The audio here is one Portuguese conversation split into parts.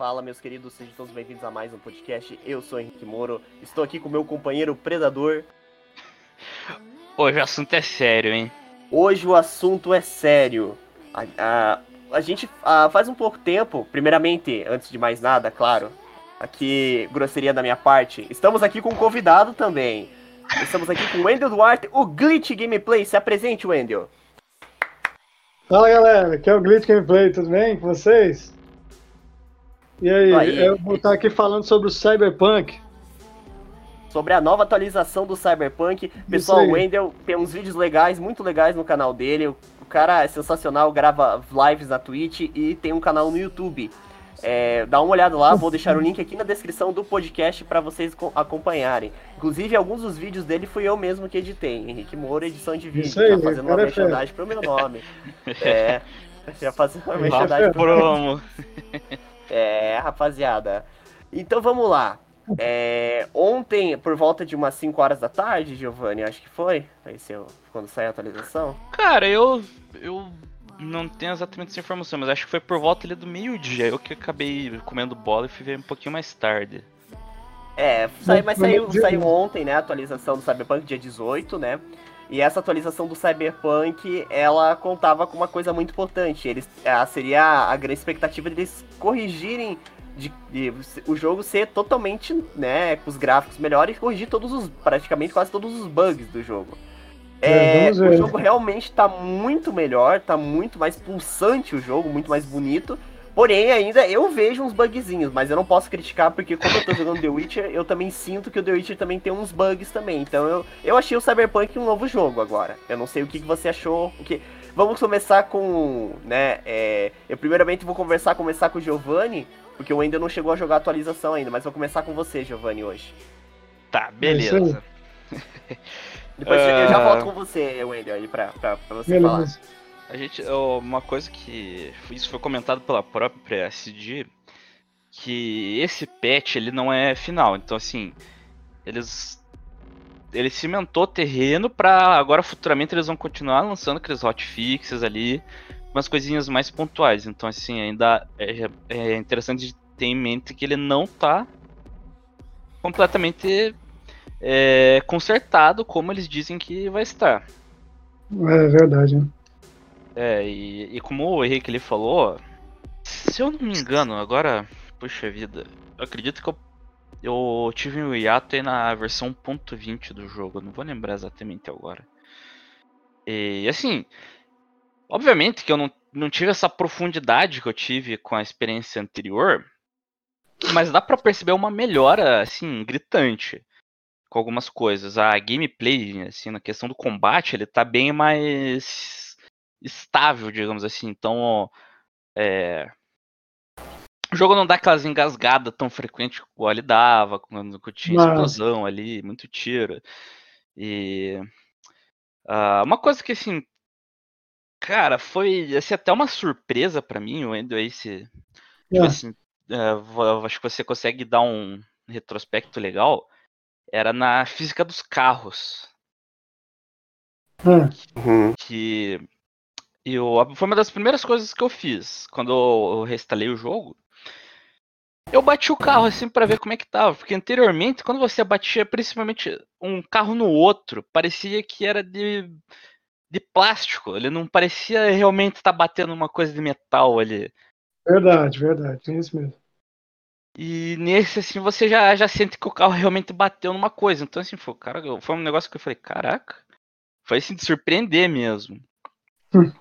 Fala, meus queridos, sejam todos bem-vindos a mais um podcast. Eu sou Henrique Moro, estou aqui com meu companheiro Predador. Hoje o assunto é sério, hein? Hoje o assunto é sério. A, a, a gente a, faz um pouco tempo, primeiramente, antes de mais nada, claro, aqui, grosseria da minha parte, estamos aqui com um convidado também. Estamos aqui com o Wendel Duarte, o Glitch Gameplay. Se apresente, Wendel. Fala galera, aqui é o Glitch Gameplay, tudo bem com vocês? E aí, aí, eu vou estar aqui falando sobre o Cyberpunk. Sobre a nova atualização do Cyberpunk. Pessoal, o Wendel tem uns vídeos legais, muito legais no canal dele. O cara é sensacional, grava lives na Twitch e tem um canal no YouTube. É, dá uma olhada lá, vou deixar o link aqui na descrição do podcast para vocês acompanharem. Inclusive, alguns dos vídeos dele fui eu mesmo que editei. Henrique Moura, edição de vídeo. Aí, tá fazendo uma é merchandising pro meu nome. é, já fazendo uma merchandising pro promo. É, rapaziada. Então vamos lá. É, ontem, por volta de umas 5 horas da tarde, Giovanni, acho que foi, aí seu, quando saiu a atualização. Cara, eu, eu não tenho exatamente essa informação, mas acho que foi por volta ali do meio-dia. Eu que acabei comendo bola e fui ver um pouquinho mais tarde. É, saiu, mas saiu, saiu ontem, né, a atualização do Cyberpunk, dia 18, né? E essa atualização do Cyberpunk, ela contava com uma coisa muito importante. Eles, seria a grande expectativa deles corrigirem de, de, o jogo ser totalmente, né, com os gráficos melhores e corrigir todos os, praticamente quase todos os bugs do jogo. É, é o jogo realmente está muito melhor, está muito mais pulsante o jogo, muito mais bonito. Porém, ainda eu vejo uns bugzinhos, mas eu não posso criticar porque como eu tô jogando The Witcher, eu também sinto que o The Witcher também tem uns bugs também. Então eu, eu achei o Cyberpunk um novo jogo agora. Eu não sei o que, que você achou. O que... Vamos começar com, né, é... eu primeiramente vou conversar, começar com o Giovanni, porque o ainda não chegou a jogar a atualização ainda, mas vou começar com você, Giovanni, hoje. Tá, beleza. Depois uh... eu já volto com você, Wendel, aí pra, pra, pra você beleza. falar. A gente, uma coisa que isso foi comentado pela própria SD, que esse patch ele não é final. Então assim, eles ele cimentou terreno para agora futuramente eles vão continuar lançando aqueles hotfixes ali, umas coisinhas mais pontuais. Então assim, ainda é, é interessante ter em mente que ele não tá completamente é, consertado como eles dizem que vai estar. É verdade. Né? É, e, e como o Henrique ele falou, se eu não me engano, agora, puxa vida, acredito que eu, eu tive um hiato aí na versão .20 do jogo, não vou lembrar exatamente agora. E assim, obviamente que eu não, não tive essa profundidade que eu tive com a experiência anterior, mas dá para perceber uma melhora, assim, gritante com algumas coisas. A gameplay, assim, na questão do combate, ele tá bem mais estável, digamos assim. Então, é, o jogo não dá aquelas engasgadas tão frequentes como ele dava, quando tinha explosão ali, muito tiro. E uh, uma coisa que assim, cara, foi assim, até uma surpresa para mim, o Endo Ace. Tipo é. assim, uh, acho que você consegue dar um retrospecto legal. Era na física dos carros. Uhum. Que eu, foi uma das primeiras coisas que eu fiz quando eu reinstalei o jogo. Eu bati o carro assim para ver como é que tava, porque anteriormente, quando você batia principalmente um carro no outro, parecia que era de, de plástico, ele não parecia realmente estar tá batendo uma coisa de metal ali. Verdade, verdade, é isso mesmo. E nesse, assim, você já, já sente que o carro realmente bateu numa coisa. Então, assim, foi, cara, foi um negócio que eu falei, caraca, foi assim de surpreender mesmo. Hum.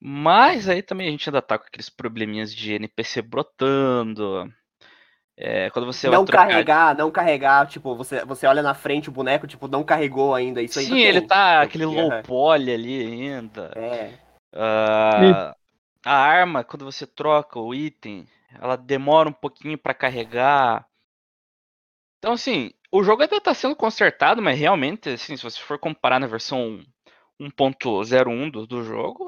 Mas aí também a gente ainda tá com aqueles probleminhas de NPC brotando. É, quando você não trocar... carregar, não carregar, tipo, você, você olha na frente o boneco, tipo, não carregou ainda. Isso Sim, ele tá aquele low poly ali ainda. É. Uh, a arma, quando você troca o item, ela demora um pouquinho para carregar. Então, assim, o jogo ainda tá sendo consertado, mas realmente, assim, se você for comparar na versão 1.01 do, do jogo,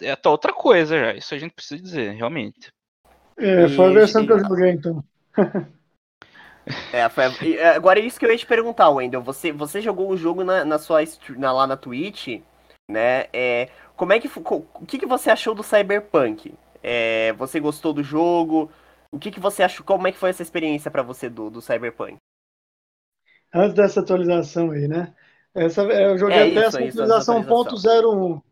é até outra coisa já. Isso a gente precisa dizer, realmente. É, foi a versão que eu joguei, então. é, foi, é, agora é isso que eu ia te perguntar, Wendel. Você, você jogou o jogo na, na sua na, lá na Twitch, né? É, como é que o que, que você achou do Cyberpunk? É, você gostou do jogo? O que, que você achou? Como é que foi essa experiência para você do, do Cyberpunk? Antes dessa atualização aí, né? Essa, eu joguei é até isso, essa atualização, atualização. 1.01.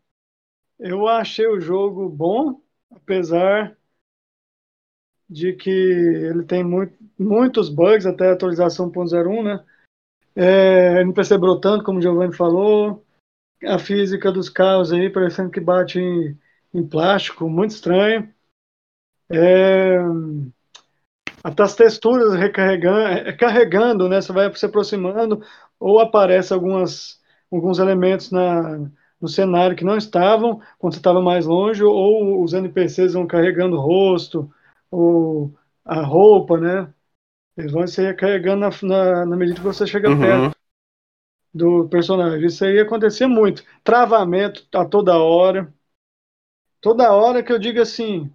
Eu achei o jogo bom, apesar de que ele tem muito, muitos bugs até a atualização 1.01, né? É, não percebeu tanto, como o Giovanni falou. A física dos carros aí, parecendo que bate em, em plástico, muito estranho. É, até as texturas recarregando, é, carregando, né? Você vai se aproximando, ou aparece algumas, alguns elementos na, no cenário que não estavam quando você estava mais longe, ou os NPCs vão carregando o rosto, ou a roupa, né? Eles vão se recarregando na, na, na medida que você chega uhum. perto do personagem. Isso aí acontecia muito. Travamento a toda hora. Toda hora que eu digo assim,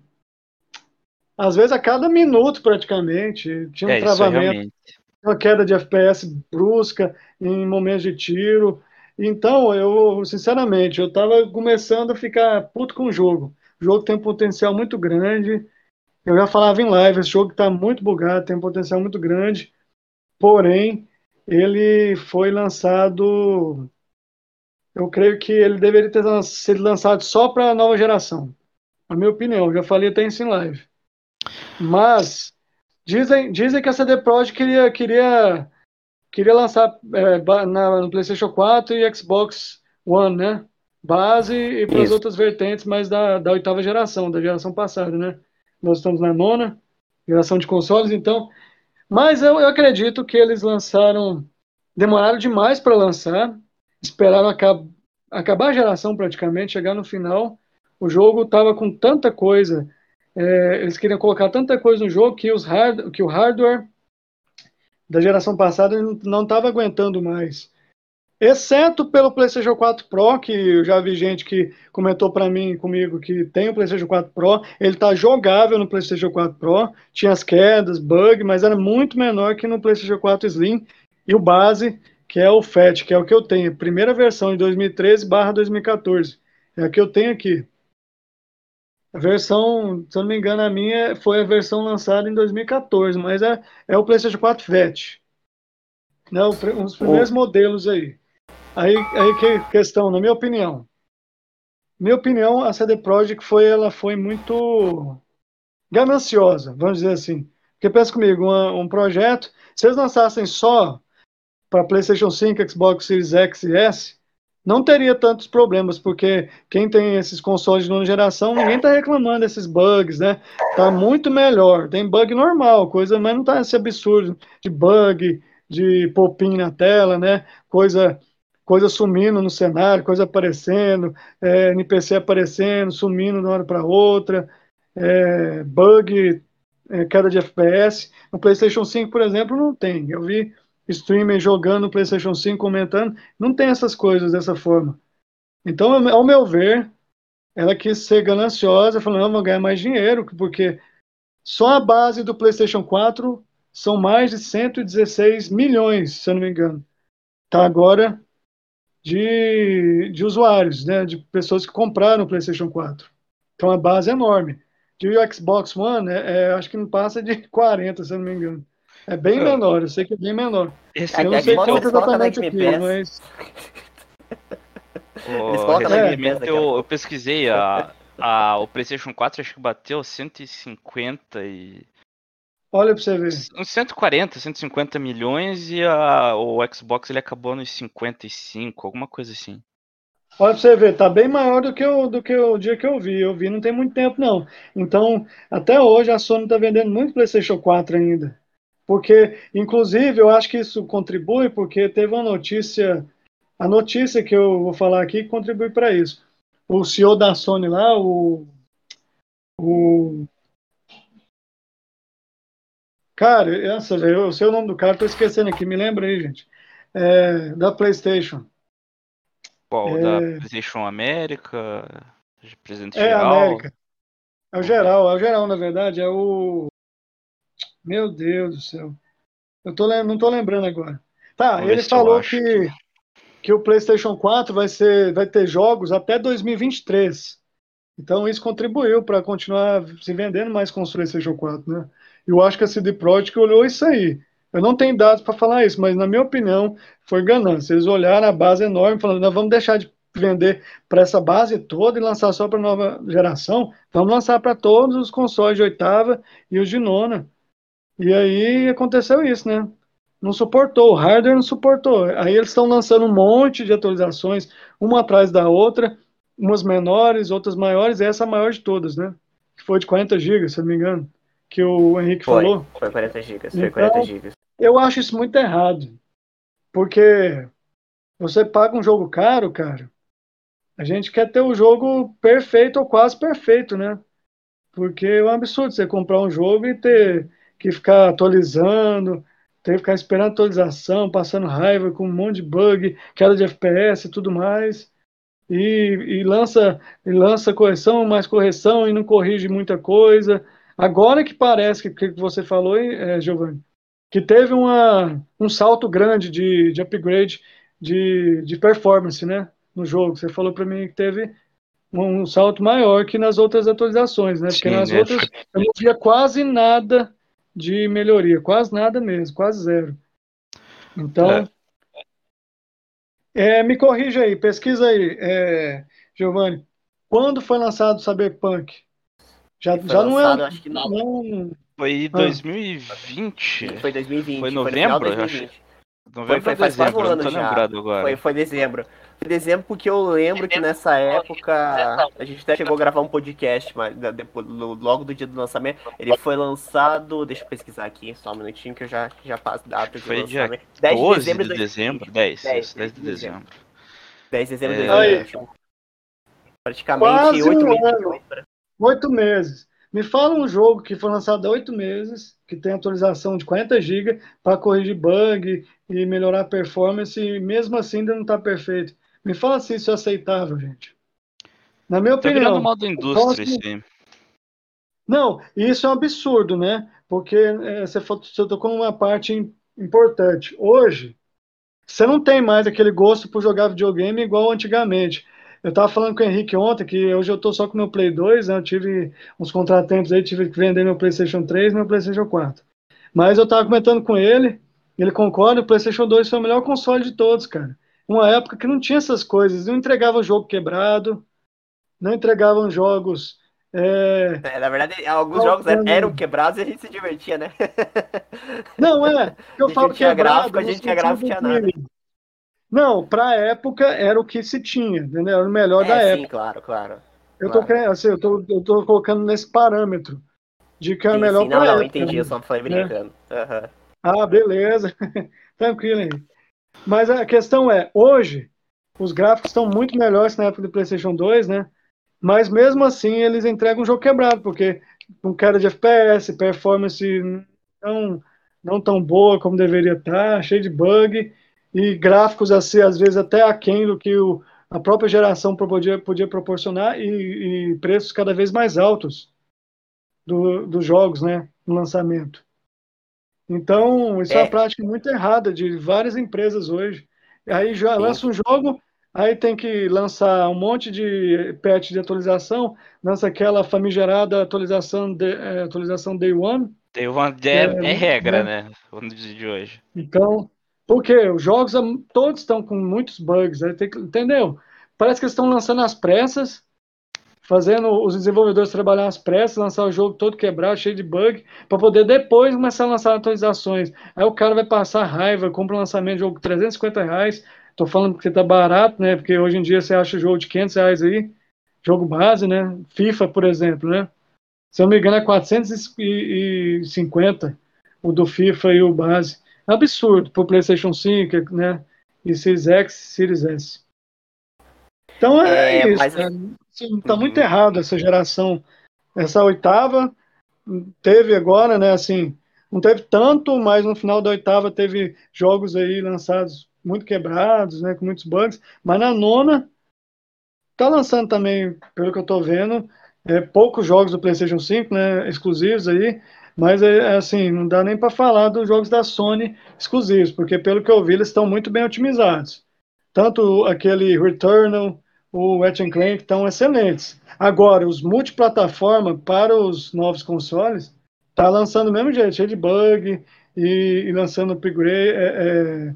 às vezes a cada minuto praticamente, tinha um é, travamento, uma queda de FPS brusca em momentos de tiro. Então, eu, sinceramente, eu estava começando a ficar puto com o jogo. O jogo tem um potencial muito grande. Eu já falava em live, esse jogo está muito bugado, tem um potencial muito grande. Porém, ele foi lançado. Eu creio que ele deveria ter sido lançado só para a nova geração. Na minha opinião, já falei até isso em live. Mas dizem, dizem que a CD Projekt queria, queria, queria lançar é, na, no PlayStation 4 e Xbox One, né? Base e para as outras vertentes, mas da, da oitava geração, da geração passada, né? Nós estamos na nona geração de consoles, então mas eu, eu acredito que eles lançaram, demoraram demais para lançar, esperaram acabar, acabar a geração praticamente, chegar no final. O jogo estava com tanta coisa, é, eles queriam colocar tanta coisa no jogo que, os hard, que o hardware da geração passada não estava aguentando mais. Exceto pelo PlayStation 4 Pro, que eu já vi gente que comentou para mim, comigo, que tem o PlayStation 4 Pro, ele tá jogável no PlayStation 4 Pro, tinha as quedas, bug, mas era muito menor que no PlayStation 4 Slim, e o base, que é o FAT, que é o que eu tenho, primeira versão de 2013 2014, é a que eu tenho aqui. A versão, se eu não me engano, a minha foi a versão lançada em 2014, mas é, é o PlayStation 4 FAT. Né, um dos primeiros oh. modelos aí. Aí, aí que questão, na minha opinião. Minha opinião, a CD Projekt foi, ela foi muito gananciosa, vamos dizer assim. Porque pensa comigo, uma, um projeto, se eles lançassem só para PlayStation 5, Xbox Series X e S, não teria tantos problemas, porque quem tem esses consoles de nova geração, ninguém está reclamando desses bugs, né? Tá muito melhor. Tem bug normal, coisa, mas não tá esse absurdo de bug, de popinho na tela, né? Coisa coisa sumindo no cenário, coisa aparecendo, é, NPC aparecendo, sumindo de uma hora para outra, é, bug, é, queda de FPS. No PlayStation 5, por exemplo, não tem. Eu vi streamer jogando PlayStation 5 comentando, não tem essas coisas dessa forma. Então, ao meu ver, ela quis ser gananciosa, falando, vou ganhar mais dinheiro, porque só a base do PlayStation 4 são mais de 116 milhões, se eu não me engano. Tá agora de, de usuários, né, de pessoas que compraram o PlayStation 4. Então a base é enorme. De Xbox One, é, é, acho que não passa de 40, se eu não me engano. É bem é. menor, eu sei que é bem menor. Esse eu não sei quanto exatamente aqui, mas... Oh, recentemente eu, eu pesquisei a, a, o PlayStation 4 acho que bateu 150 e Olha pra você ver. Uns 140, 150 milhões e a, o Xbox ele acabou nos 55, alguma coisa assim. Olha pra você ver, tá bem maior do que, o, do que o dia que eu vi. Eu vi não tem muito tempo, não. Então, até hoje a Sony tá vendendo muito PlayStation 4 ainda. Porque, inclusive, eu acho que isso contribui, porque teve uma notícia. A notícia que eu vou falar aqui contribui para isso. O CEO da Sony lá, o, o Cara, essa, eu sei o nome do cara, tô esquecendo aqui, me lembra aí, gente. É, da PlayStation. Qual? É... Da PlayStation América? Presidente é, geral? América. É o geral, é o geral, na verdade, é o. Meu Deus do céu. Eu tô, não tô lembrando agora. Tá, Vamos ele falou que, que, que o PlayStation 4 vai, ser, vai ter jogos até 2023. Então isso contribuiu para continuar se vendendo mais consoles PlayStation 4, né? Eu acho que a CD Projekt olhou isso aí. Eu não tenho dados para falar isso, mas na minha opinião foi ganância. Eles olharam a base enorme, falando, nós vamos deixar de vender para essa base toda e lançar só para nova geração. Vamos lançar para todos os consoles de oitava e os de nona. E aí aconteceu isso, né? Não suportou, o hardware não suportou. Aí eles estão lançando um monte de atualizações, uma atrás da outra, umas menores, outras maiores, e essa a maior de todas, né? Que foi de 40 GB, se eu não me engano, que o Henrique foi, falou. Foi 40 GB, foi 40 então, GB. Eu acho isso muito errado. Porque você paga um jogo caro, cara. A gente quer ter o jogo perfeito ou quase perfeito, né? Porque é um absurdo você comprar um jogo e ter que ficar atualizando, ter que ficar esperando atualização, passando raiva com um monte de bug, queda de FPS e tudo mais. E, e, lança e lança correção, mais correção e não corrige muita coisa. Agora que parece que, que você falou, é, Giovanni, que teve uma, um salto grande de, de upgrade de, de performance né, no jogo. Você falou para mim que teve um, um, salto maior que nas outras atualizações, né? Porque Sim, nas é. outras eu não via quase nada de melhoria, quase nada mesmo, quase zero. Então, é. É, me corrija aí, pesquisa aí, é, Giovanni. Quando foi lançado o Cyberpunk? Já, já lançado, não é. Acho que não. não... Foi em 2020. Ah. Foi 2020. Foi novembro, foi eu acho. Novembro foi, foi faz dezembro, quatro anos já. Agora. Foi, foi dezembro. Foi dezembro porque eu lembro que nessa época a gente até chegou a gravar um podcast, mas depois, logo do dia do lançamento. Ele foi lançado. Deixa eu pesquisar aqui, só um minutinho que eu já, já passo data de foi lançamento. Dia 10 de dezembro de dezembro? 10, 10, 10 de dezembro. 10 de dezembro de é... Praticamente oito meses. Oito meses. Me fala um jogo que foi lançado há oito meses, que tem atualização de 40 GB para corrigir bug e melhorar a performance, e mesmo assim ainda não está perfeito. Me fala se isso é aceitável, gente. Na minha tá opinião. Tá modo indústria, sim. Não, isso é um absurdo, né? Porque é, você, você tocou numa parte importante. Hoje, você não tem mais aquele gosto por jogar videogame igual antigamente. Eu estava falando com o Henrique ontem que hoje eu estou só com meu Play 2, né? Eu tive uns contratempos aí, tive que vender meu PlayStation 3 e meu PlayStation 4. Mas eu estava comentando com ele, ele concorda, o PlayStation 2 foi o melhor console de todos, cara. Uma época que não tinha essas coisas, não entregava jogo quebrado, não entregavam jogos. É... É, na verdade, alguns jogos eram quebrados e a gente se divertia, né? Não, é. Eu falo que gráfico, a gente tinha gráfico, tinha nada. Não, para a época era o que se tinha, entendeu? Era o melhor é, da sim, época. claro, claro. Eu claro. tô assim, eu tô, eu tô colocando nesse parâmetro de que é o melhor para Não, não, entendi, eu só falei né? brincando. Né? Uhum. Ah, beleza. Tranquilo aí. Mas a questão é, hoje, os gráficos estão muito melhores na época do PlayStation 2, né? Mas mesmo assim, eles entregam um jogo quebrado, porque com queda de FPS, performance não, não tão boa como deveria estar, cheio de bug e gráficos assim, às vezes até aquém do que o, a própria geração podia, podia proporcionar e, e preços cada vez mais altos do, dos jogos, né, no lançamento. Então, isso é. é uma prática muito errada de várias empresas hoje. Aí já lança um jogo, aí tem que lançar um monte de patch de atualização, lança aquela famigerada atualização, de, é, atualização Day One. Day One é, é, é regra, né? né? De hoje. Então, porque os jogos todos estão com muitos bugs, né? que, entendeu? Parece que eles estão lançando às pressas, fazendo os desenvolvedores trabalhar às pressas, lançar o jogo todo quebrado, cheio de bug, para poder depois começar a lançar atualizações. Aí o cara vai passar raiva, compra um lançamento de jogo 350 reais. Tô falando porque tá barato, né? Porque hoje em dia você acha jogo de 500 reais aí, jogo base, né? FIFA, por exemplo, né? Se eu não me engano, é 450 o do FIFA e o base absurdo para o PlayStation 5, né? E Series X, Series S. Então é, é isso. Mas... Né? Tá muito uhum. errado essa geração. Essa oitava teve agora, né? Assim, não teve tanto, mas no final da oitava teve jogos aí lançados muito quebrados, né? Com muitos bugs. Mas na nona tá lançando também, pelo que eu tô vendo, é, poucos jogos do PlayStation 5, né? Exclusivos aí. Mas é, é assim, não dá nem para falar dos jogos da Sony exclusivos, porque pelo que eu vi, eles estão muito bem otimizados. Tanto aquele Returnal, o Ratchet Clank estão excelentes. Agora, os multiplataforma para os novos consoles tá lançando do mesmo jeito, cheio de bug e, e lançando upgrade, é, é,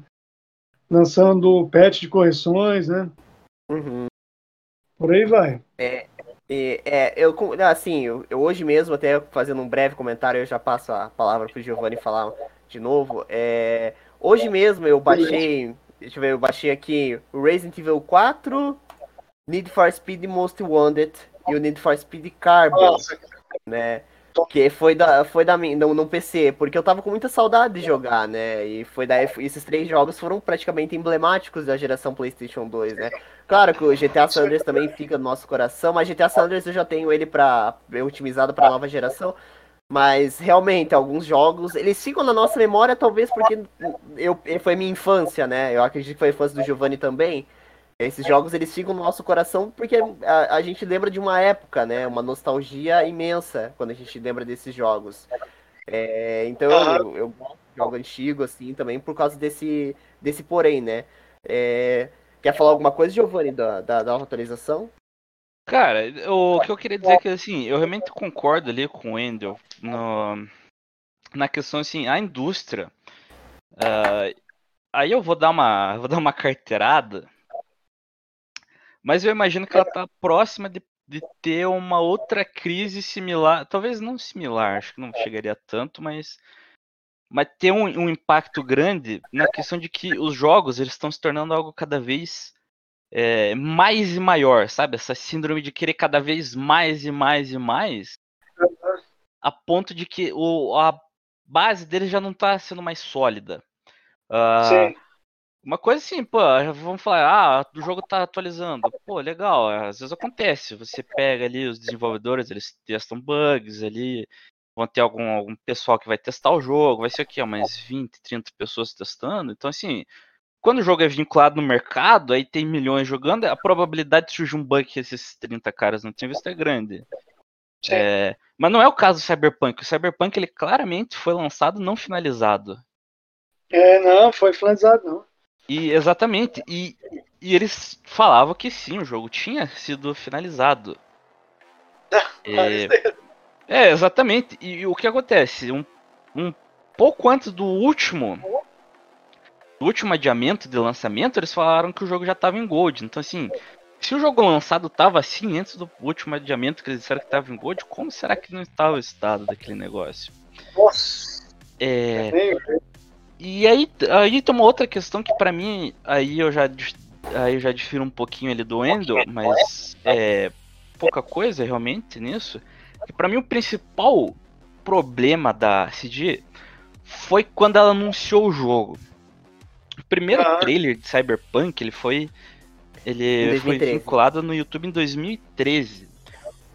lançando patch de correções, né? Uhum. Por aí vai. É, é, é eu assim, eu, eu, hoje mesmo, até fazendo um breve comentário, eu já passo a palavra pro Giovanni falar de novo. É, hoje mesmo eu baixei, deixa eu ver, eu baixei aqui o Resident Evil 4, Need for Speed Most Wanted e o Need for Speed Carbon, Nossa. né? Que foi da, foi da no, no PC, porque eu tava com muita saudade de jogar, né? E foi daí, esses três jogos foram praticamente emblemáticos da geração PlayStation 2, né? Claro que o GTA San Andreas também fica no nosso coração, mas GTA San Andreas eu já tenho ele para otimizado para nova geração. Mas realmente, alguns jogos, eles ficam na nossa memória, talvez porque eu, foi minha infância, né? Eu acredito que foi a infância do Giovanni também. Esses jogos eles ficam no nosso coração porque a, a, gente lembra de uma época, né? Uma nostalgia imensa quando a gente lembra desses jogos. É, então eu, eu jogo antigo assim também por causa desse, desse porém, né? É, quer falar alguma coisa, Giovanni, da, da, da atualização? Cara, o que eu queria dizer é que assim, eu realmente concordo ali com o Endel no, na questão assim, a indústria. Uh, aí eu vou dar uma. Vou dar uma carteirada mas eu imagino que ela está próxima de, de, ter uma outra crise similar, talvez não similar, acho que não chegaria tanto, mas mas ter um, um impacto grande na questão de que os jogos eles estão se tornando algo cada vez é, mais e maior, sabe? Essa síndrome de querer cada vez mais e mais e mais, a ponto de que o, a base dele já não está sendo mais sólida. Uh, Sim. Uma coisa assim, pô, vamos falar, ah, o jogo tá atualizando. Pô, legal, às vezes acontece. Você pega ali os desenvolvedores, eles testam bugs ali, vão ter algum, algum pessoal que vai testar o jogo, vai ser aqui, ó, mais 20, 30 pessoas testando. Então, assim, quando o jogo é vinculado no mercado, aí tem milhões jogando, a probabilidade de surgir um bug que esses 30 caras não tinham visto é grande. É, mas não é o caso do Cyberpunk. O Cyberpunk ele claramente foi lançado não finalizado. É, não, foi finalizado não. E exatamente. E, e eles falavam que sim, o jogo tinha sido finalizado. é, é, exatamente. E, e, o que acontece? Um, um pouco antes do último. Do último adiamento de lançamento, eles falaram que o jogo já estava em Gold. Então assim, se o jogo lançado estava assim antes do último adiamento que eles disseram que estava em Gold, como será que não estava o estado daquele negócio? Nossa! É, e aí, aí tem uma outra questão que para mim, aí eu já aí eu já difiro um pouquinho ali do Endo, mas é pouca coisa realmente nisso. Que para mim o principal problema da CG foi quando ela anunciou o jogo. O primeiro ah. trailer de Cyberpunk, ele foi ele foi vinculado no YouTube em 2013.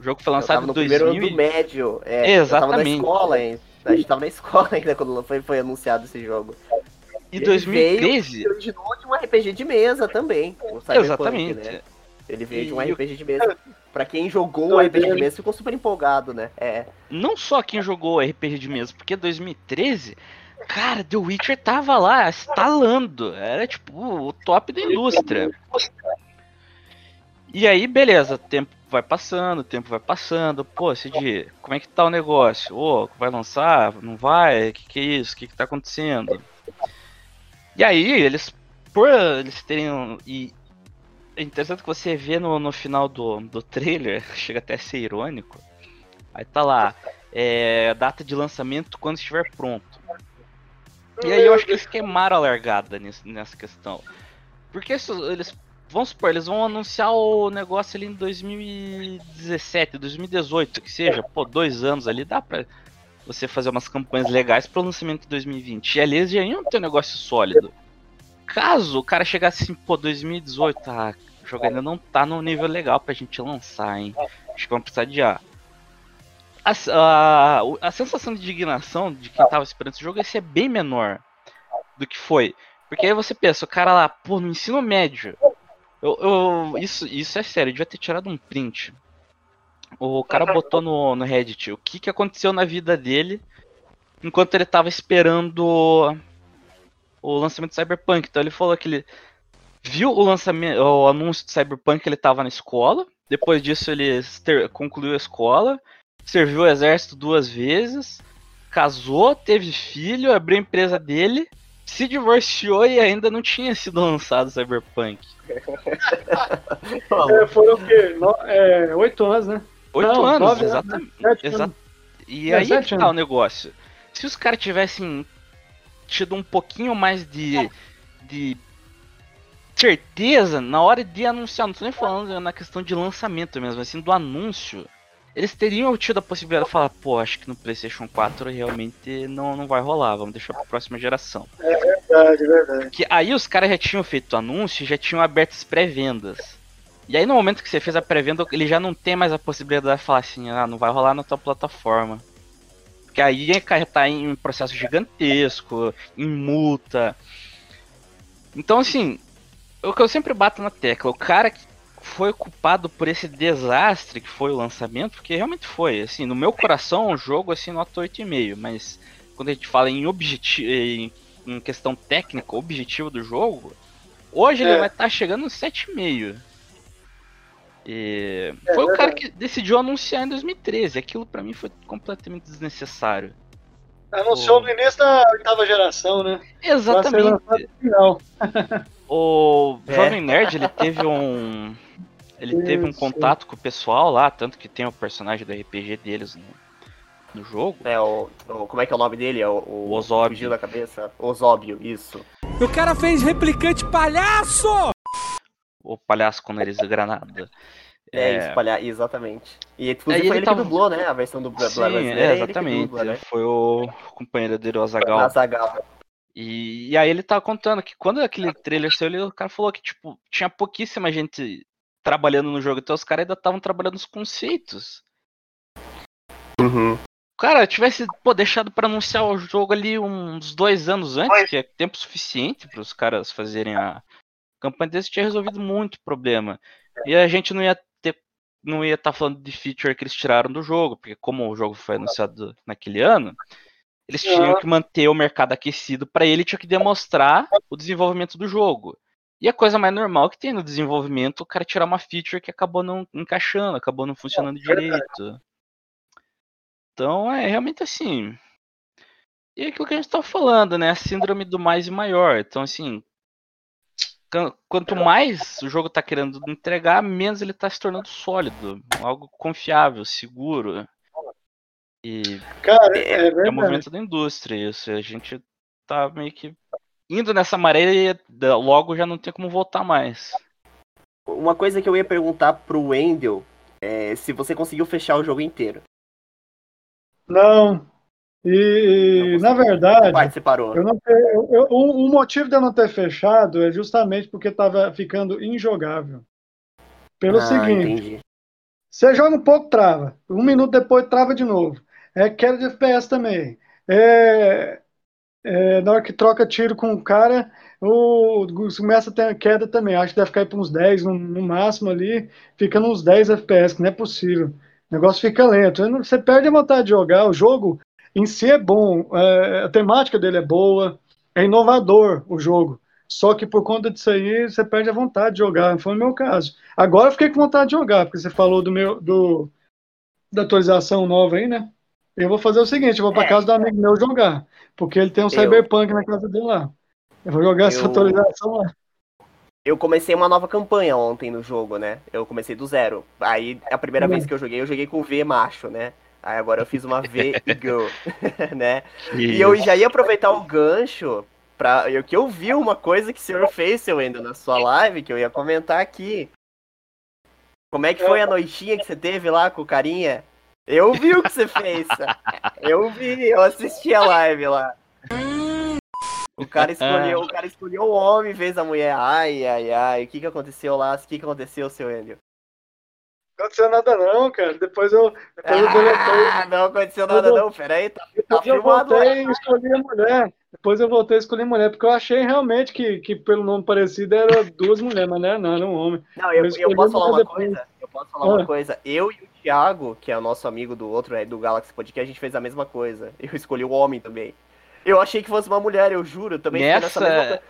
O jogo foi lançado em 2000 primeiro do médio, é, Exatamente. Eu tava na escola, hein? A gente tava na escola ainda quando foi, foi anunciado esse jogo. E 2013? Ele veio de um RPG de mesa também. Exatamente. Né? Ele veio e de um RPG de mesa. Pra quem jogou o RPG de mesa, ficou super empolgado, né? É. Não só quem jogou RPG de mesa, porque 2013, cara, The Witcher tava lá, estalando. Era tipo o top da indústria. E aí, beleza, tempo vai passando, o tempo vai passando. Pô, Cid, como é que tá o negócio? Ô, oh, vai lançar? Não vai? O que, que é isso? O que, que tá acontecendo? E aí, eles, por eles terem. E é interessante que você vê no, no final do, do trailer, chega até a ser irônico. Aí tá lá, é, data de lançamento quando estiver pronto. E aí eu acho que eles queimaram a largada nessa questão. Porque eles Vamos supor, eles vão anunciar o negócio ali em 2017, 2018, que seja, pô, dois anos ali, dá pra você fazer umas campanhas legais pro lançamento de 2020. E ali eles já iam ter um negócio sólido. Caso o cara chegasse assim, pô, 2018, ah, o jogo ainda não tá no nível legal pra gente lançar, hein? Acho que vamos precisar de A. A, a, a sensação de indignação de quem tava esperando esse jogo ia ser bem menor do que foi. Porque aí você pensa, o cara lá, pô, no ensino médio, eu, eu, isso, isso é sério, eu devia ter tirado um print. O cara botou no, no Reddit o que, que aconteceu na vida dele enquanto ele tava esperando o lançamento do Cyberpunk. Então ele falou que ele viu o lançamento, o anúncio de Cyberpunk, ele tava na escola. Depois disso, ele concluiu a escola, serviu o exército duas vezes, casou, teve filho, abriu a empresa dele, se divorciou e ainda não tinha sido lançado Cyberpunk. é, foram o quê? No, é, oito anos, né? Oito não, anos, nove, exatamente. Né? Exa e é, aí é que tá o negócio. Se os caras tivessem tido um pouquinho mais de, de certeza na hora de anunciar, não tô nem falando na questão de lançamento mesmo, assim, do anúncio, eles teriam tido a possibilidade de falar, pô, acho que no PlayStation 4 realmente não, não vai rolar, vamos deixar pra próxima geração. É verdade, é verdade. Que aí os caras já tinham feito o anúncio, já tinham aberto as pré-vendas. E aí no momento que você fez a pré-venda, ele já não tem mais a possibilidade de falar assim, ah, não vai rolar na tua plataforma. Porque aí ia tá em um processo gigantesco, em multa. Então assim, o que eu sempre bato na tecla, o cara que foi culpado por esse desastre que foi o lançamento, porque realmente foi, assim, no meu coração o jogo assim nota 8,5, mas quando a gente fala em objetivo em, em questão técnica, objetivo do jogo, hoje é. ele vai estar tá chegando no 7,5. E é, foi o cara que decidiu anunciar em 2013. Aquilo para mim foi completamente desnecessário. Anunciou o... no início da oitava geração, né? Exatamente. o é. Jovem Nerd, ele teve um. Ele Isso. teve um contato com o pessoal lá, tanto que tem o personagem do RPG deles no, no jogo. É, o, o, Como é que é o nome dele? É o, o, o Osóbio. da cabeça. Osóbio, isso. O cara fez replicante palhaço! O palhaço com nariz de granada. É, é, espalhar, exatamente. E inclusive foi ele tava... que dublou, né? A versão do Sim, é, exatamente. Dubla, né? Foi o companheiro dele, o Azagal. Azagal. E, e aí ele tava contando que quando aquele trailer saiu, ele, o cara falou que, tipo, tinha pouquíssima gente trabalhando no jogo, então os caras ainda estavam trabalhando os conceitos. Uhum. Cara, tivesse pô, deixado para anunciar o jogo ali uns dois anos antes, que é tempo suficiente para os caras fazerem a campanha desse, tinha resolvido muito problema. E a gente não ia não ia estar tá falando de feature que eles tiraram do jogo, porque como o jogo foi anunciado naquele ano, eles tinham que manter o mercado aquecido para ele tinha que demonstrar o desenvolvimento do jogo. E a coisa mais normal que tem no desenvolvimento, o cara tirar uma feature que acabou não encaixando, acabou não funcionando direito. Então é realmente assim. E é aquilo que a gente estava falando, né? A síndrome do mais e maior. Então, assim, quanto mais o jogo está querendo entregar, menos ele está se tornando sólido, algo confiável, seguro. E Cara, é, é, é o movimento da indústria isso. A gente tá meio que indo nessa maré logo já não tem como voltar mais. Uma coisa que eu ia perguntar pro Wendel é se você conseguiu fechar o jogo inteiro. Não, e, na verdade, Pai, parou. Eu não eu, eu, o, o, motivo de eu não ter fechado é justamente porque estava ficando injogável. Pelo ah, seguinte, entendi. você joga um pouco, trava. Um minuto depois, trava de novo. É queda de FPS também. É, é, na hora que troca tiro com o cara, o, começa a ter queda também. Acho que deve ficar para uns 10 no, no, máximo ali, fica nos 10 FPS, que não é possível. O negócio fica lento. Você perde a vontade de jogar. O jogo em si é bom, é, a temática dele é boa, é inovador o jogo. Só que por conta disso aí, você perde a vontade de jogar. Foi o meu caso. Agora eu fiquei com vontade de jogar, porque você falou do meu do, da atualização nova aí, né? Eu vou fazer o seguinte, eu vou para é, casa do amigo meu jogar, porque ele tem um eu, Cyberpunk na casa dele lá. Eu vou jogar eu, essa atualização lá. Eu comecei uma nova campanha ontem no jogo, né? Eu comecei do zero. Aí, a primeira vez que eu joguei, eu joguei com o V macho, né? Aí agora eu fiz uma V e Go, né? Isso. E eu já ia aproveitar o gancho pra. Eu que eu vi uma coisa que o senhor fez, seu Endo, na sua live, que eu ia comentar aqui. Como é que foi a noitinha que você teve lá com o carinha? Eu vi o que você fez. Eu vi, eu assisti a live lá. O cara escolheu, o cara escolheu o homem, fez a mulher. Ai, ai, ai. O que que aconteceu lá? O que que aconteceu, seu Endo? Não aconteceu nada não, cara. Depois eu, depois eu deletei. Ah, não aconteceu nada eu, não, peraí. Tá, depois tá eu voltei e escolhi a mulher. Depois eu voltei a escolher mulher, porque eu achei realmente que, que pelo nome parecido era duas mulheres, mas não era, não, era um homem. Não, eu, eu, eu posso falar uma depois. coisa? Eu posso falar ah. uma coisa. Eu e o Thiago, que é o nosso amigo do outro, é do Galaxy Podcast, a gente fez a mesma coisa. Eu escolhi o homem também. Eu achei que fosse uma mulher, eu juro. Eu também nessa,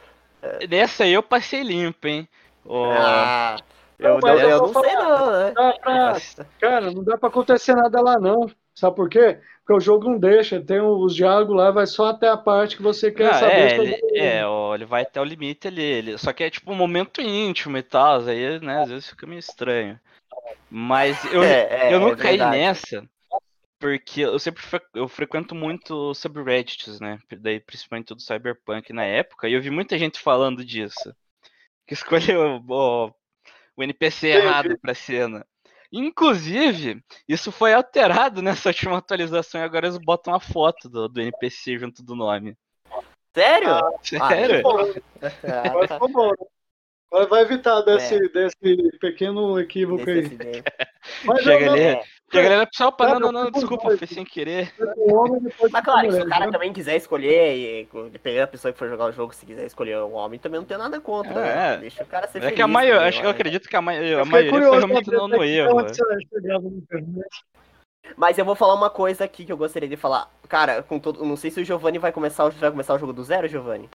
Nessa aí eu passei limpo, hein? Oh... Ah, eu, não, eu, eu não sei não, né? Pra... Cara, não dá pra acontecer nada lá não. Sabe por quê? Porque o jogo não deixa, tem os diálogos lá, vai só até a parte que você quer ah, saber. É, ele, é ó, ele vai até o limite ali. Ele, só que é tipo um momento íntimo e tal, aí, né, às vezes fica meio estranho. Mas eu, é, é, eu não é caí nessa, porque eu sempre fre eu frequento muito subreddits, né? Daí, principalmente do Cyberpunk na época, e eu vi muita gente falando disso. Que escolheu o, o NPC errado pra cena. Inclusive, isso foi alterado nessa última atualização e agora eles botam a foto do, do NPC junto do nome. Sério? Ah, sério? Ah, Agora ficou bom. vai evitar desse, é. desse pequeno equívoco aí. Chega ali, Chega ali, pessoal, para, não, não, não, desculpa, foi sem querer. Mas claro, se o cara né? também quiser escolher, e dependendo da pessoa que for jogar o jogo, se quiser escolher um homem, também não tem nada contra, né? é. né? Deixa o cara ser é feliz. É que a maioria, acho que eu acredito que a, maioria, a maioria foi realmente no, no erro. Mas eu vou falar uma coisa aqui que eu gostaria de falar. Cara, com todo, não sei se o Giovanni vai começar, vai começar o jogo do zero, Giovanni.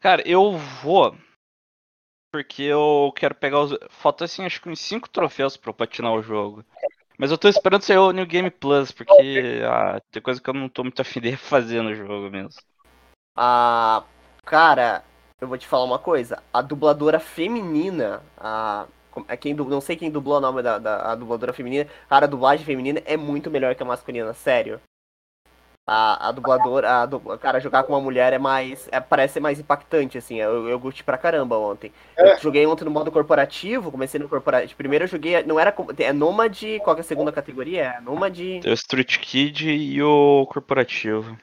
Cara, eu vou porque eu quero pegar os. Falta assim, acho que uns 5 troféus pra eu patinar o jogo. Mas eu tô esperando sair o New Game Plus, porque ah, tem coisa que eu não tô muito afim de fazer no jogo mesmo. Ah, cara, eu vou te falar uma coisa. A dubladora feminina, a. É quem, não sei quem dublou o nome da, da dubladora feminina. Cara, a dublagem feminina é muito melhor que a masculina, sério a, a dubladora, a, cara, jogar com uma mulher é mais. É, parece ser mais impactante, assim. Eu, eu curti pra caramba ontem. É. Eu joguei ontem no modo corporativo, comecei no corporativo. Primeiro eu joguei. Não era. É Nômade. Qual é a segunda categoria? É Nômade. Tem o Street Kid e o corporativo.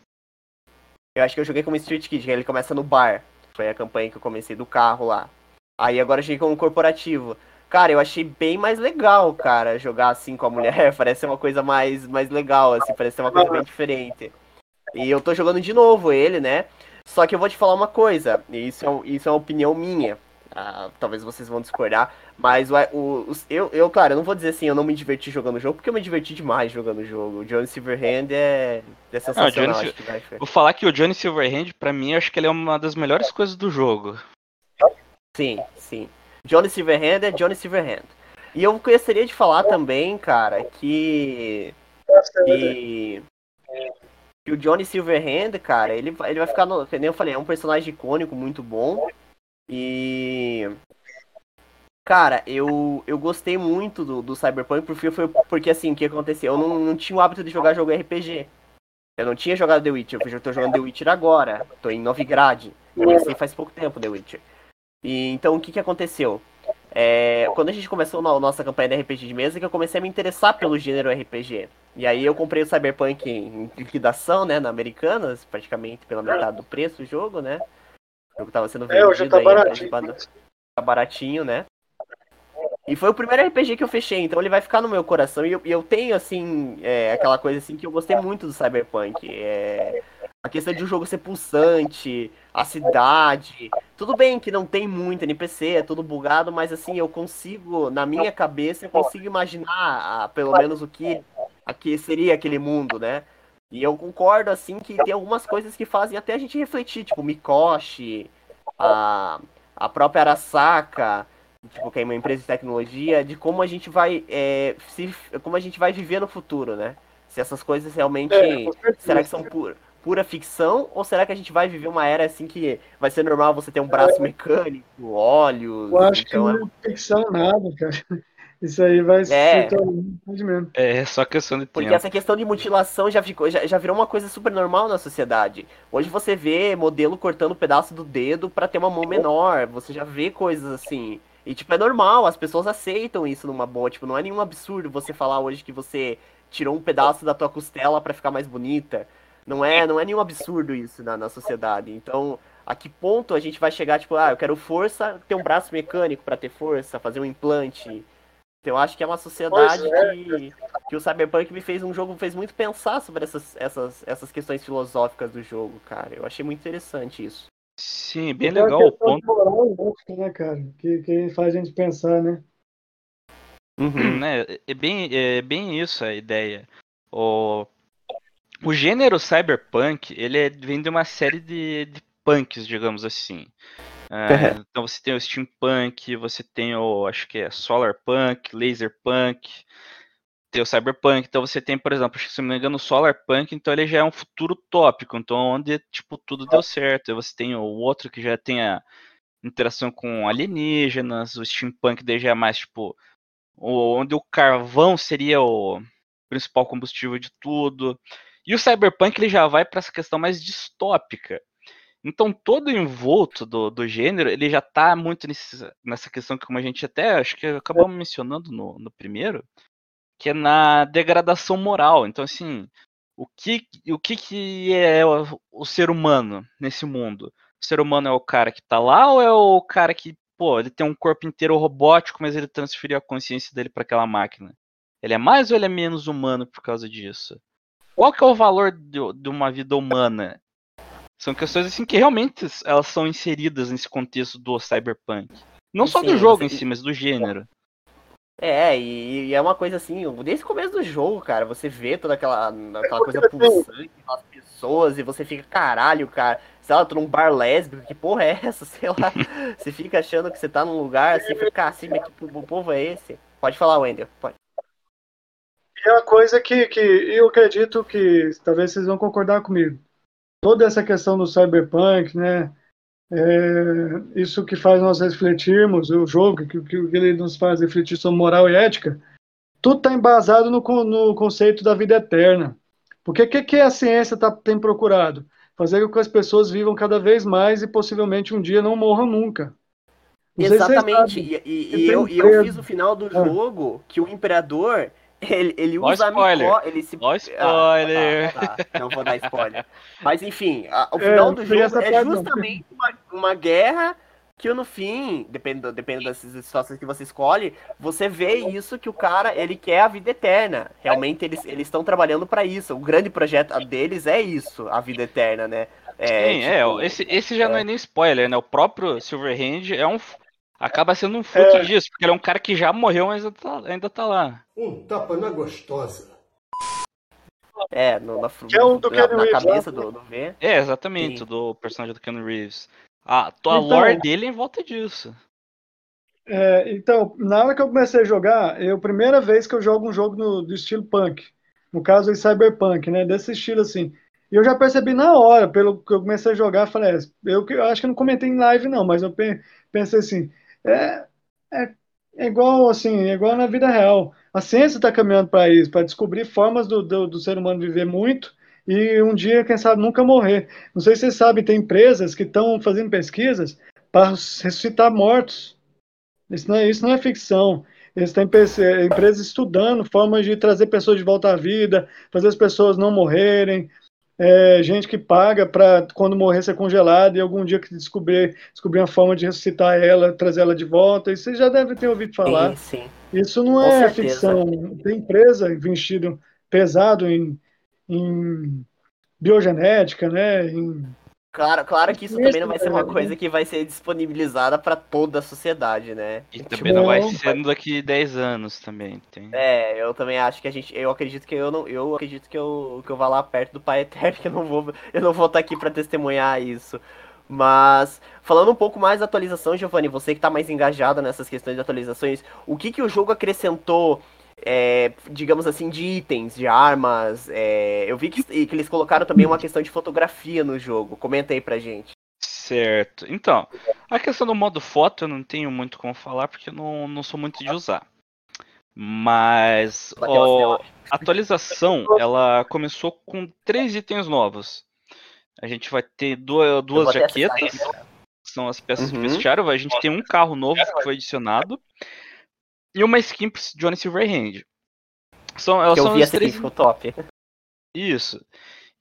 Eu acho que eu joguei como Street Kid, que ele começa no bar. Foi a campanha que eu comecei do carro lá. Aí agora eu joguei como corporativo. Cara, eu achei bem mais legal, cara, jogar assim com a mulher. Parece ser uma coisa mais, mais legal, assim, parece ser uma coisa bem diferente. E eu tô jogando de novo ele, né? Só que eu vou te falar uma coisa, e isso é, isso é uma opinião minha. Ah, talvez vocês vão discordar, mas o, o, eu, eu, claro, eu não vou dizer assim, eu não me diverti jogando o jogo, porque eu me diverti demais jogando o jogo. O Johnny Silverhand é, é sensacional. Não, Johnny, vou falar que o Johnny Silverhand, pra mim, acho que ele é uma das melhores coisas do jogo. Sim, sim. Johnny Silverhand é Johnny Silverhand. E eu gostaria de falar também, cara, que. que, que o Johnny Silverhand, cara, ele, ele vai ficar. No, como eu falei, é um personagem icônico, muito bom. E. Cara, eu, eu gostei muito do, do Cyberpunk porque, foi, porque assim, o que aconteceu? Eu não, não tinha o hábito de jogar jogo RPG. Eu não tinha jogado The Witcher, eu tô jogando The Witcher agora. Tô em Novigrad. Comecei faz pouco tempo The Witcher. E então o que, que aconteceu? É, quando a gente começou a nossa campanha de RPG de mesa, que eu comecei a me interessar pelo gênero RPG. E aí eu comprei o Cyberpunk em liquidação, né, na Americanas, praticamente pela metade do preço do jogo, né? O jogo tava sendo vendido é, hoje tá aí, baratinho. Tá baratinho, né? E foi o primeiro RPG que eu fechei, então ele vai ficar no meu coração. E eu, eu tenho, assim, é, aquela coisa assim que eu gostei muito do Cyberpunk. É, a questão de um jogo ser pulsante, a cidade. Tudo bem que não tem muito NPC, é tudo bugado, mas assim, eu consigo, na minha cabeça, eu consigo imaginar ah, pelo menos o que, aqui seria aquele mundo, né? E eu concordo, assim, que tem algumas coisas que fazem até a gente refletir, tipo Mikoshi, a, a própria Arasaka, tipo, que é uma empresa de tecnologia, de como a gente vai é, se, como a gente vai viver no futuro, né? Se essas coisas realmente. É, será que são puras? Pura ficção? Ou será que a gente vai viver uma era assim que vai ser normal você ter um braço mecânico, olhos? Eu acho então, que não é ficção nada, cara. Isso aí vai é. se tornar É, é só questão de tempo. Porque essa questão de mutilação já, ficou, já, já virou uma coisa super normal na sociedade. Hoje você vê modelo cortando um pedaço do dedo para ter uma mão menor. Você já vê coisas assim. E, tipo, é normal, as pessoas aceitam isso numa boa. Tipo, não é nenhum absurdo você falar hoje que você tirou um pedaço da tua costela para ficar mais bonita. Não é, não é nenhum absurdo isso na, na sociedade. Então, a que ponto a gente vai chegar, tipo, ah, eu quero força, ter um braço mecânico para ter força, fazer um implante. Então, eu acho que é uma sociedade é. que, que o Cyberpunk me fez um jogo, me fez muito pensar sobre essas, essas, essas questões filosóficas do jogo, cara. Eu achei muito interessante isso. Sim, bem legal o ponto. Moral, né, cara? Que, que faz a gente pensar, né? Uhum. É, é, bem, é bem isso a ideia. O, o gênero cyberpunk, ele é, vem de uma série de, de punks, digamos assim. É, então você tem o steampunk, você tem o, acho que é solarpunk, laserpunk, tem o cyberpunk. Então você tem, por exemplo, se não me engano, o solarpunk, então ele já é um futuro tópico, então onde tipo tudo deu certo. E você tem o outro que já tem a interação com alienígenas, o steampunk daí já é mais tipo onde o carvão seria o principal combustível de tudo. E o cyberpunk ele já vai para essa questão mais distópica. Então todo envolto do, do gênero ele já está muito nesse, nessa questão que como a gente até acho que acabamos mencionando no, no primeiro, que é na degradação moral. Então assim, o que o que, que é o, o ser humano nesse mundo? O ser humano é o cara que está lá ou é o cara que, pô, ele tem um corpo inteiro robótico, mas ele transferiu a consciência dele para aquela máquina? Ele é mais ou ele é menos humano por causa disso? Qual que é o valor de, de uma vida humana? São questões assim que realmente elas são inseridas nesse contexto do cyberpunk. Não só Sim, do jogo você... em si, mas do gênero. É, e, e, é uma coisa assim, desde o começo do jogo, cara, você vê toda aquela, aquela coisa pulsante, aquelas pessoas, e você fica, caralho, cara, sei lá, tô num bar lésbico, que porra é essa? Sei lá, você fica achando que você tá num lugar assim, fica assim, mas que povo é esse? Pode falar, Wendel, pode. É uma coisa que, que eu acredito que talvez vocês vão concordar comigo toda essa questão do cyberpunk, né? É, isso que faz nós refletirmos, o jogo, que, que ele nos faz refletir sobre moral e ética, tudo está embasado no, no, conceito da vida eterna. Porque o que, que a ciência tá, tem procurado? Fazer com que as pessoas vivam cada vez mais e possivelmente um dia não morram nunca. Não Exatamente. E, e, e eu, eu, fiz o final do ah. jogo que o imperador ele, ele usa spoiler. a ele se. Ó spoiler. Ah, tá, tá. Não vou dar spoiler. Mas enfim, a, o é, final é, do jogo é justamente uma, uma guerra que no fim, dependendo, dependendo das situações que você escolhe, você vê isso que o cara, ele quer a vida eterna. Realmente eles estão trabalhando para isso. O grande projeto deles é isso, a vida eterna, né? É, Sim, é, tipo, é, esse, esse já é. não é nem spoiler, né? O próprio Silverhand é um, acaba sendo um fruto é. disso, porque ele é um cara que já morreu, mas ainda tá, ainda tá lá. Um tapa na gostosa. É, no, na, é um do na, na cabeça né? do, do V. É, exatamente, Sim. do personagem do Ken Reeves. A tua então, lore dele é em volta disso. É, então, na hora que eu comecei a jogar, é a primeira vez que eu jogo um jogo no, do estilo punk. No caso, em cyberpunk, né? Desse estilo assim. E eu já percebi na hora, pelo que eu comecei a jogar, falei, é, eu, eu acho que eu não comentei em live, não, mas eu pensei assim, é, é, é igual assim, é igual na vida real. A ciência está caminhando para isso, para descobrir formas do, do, do, ser humano viver muito e um dia, quem sabe, nunca morrer. Não sei se vocês sabem, tem empresas que estão fazendo pesquisas para ressuscitar mortos. Isso não é, isso não é ficção. Eles têm empresas estudando formas de trazer pessoas de volta à vida, fazer as pessoas não morrerem, é, gente que paga para quando morrer ser congelada e algum dia que descobrir, descobrir uma forma de ressuscitar ela, trazer ela de volta. Isso você já deve ter ouvido falar. Sim, sim. Isso não Com é certeza. ficção. Tem empresa investindo pesado em, em biogenética, né? Em Claro, claro que isso também não vai ser uma coisa que vai ser disponibilizada para toda a sociedade, né? E tipo, também não vai ser daqui 10 anos também. Tem... É, eu também acho que a gente. Eu acredito que eu não. Eu acredito que eu, que eu vá lá perto do Pai Eterno, que eu não vou. Eu não vou estar aqui para testemunhar isso. Mas, falando um pouco mais da atualização, Giovanni, você que está mais engajado nessas questões de atualizações, o que, que o jogo acrescentou é, digamos assim, de itens, de armas. É, eu vi que, que, eles colocaram também uma questão de fotografia no jogo. Comenta aí pra gente. Certo. Então, a questão do modo foto eu não tenho muito como falar porque eu não, não sou muito de usar. Mas a atualização ela começou com três itens novos. A gente vai ter duas, duas jaquetas, são as peças uhum. de vestiário. A gente tem um carro novo que foi adicionado e uma skin pro Johnny Silverhand. São, elas eu são vi essa três... ficou top. Isso.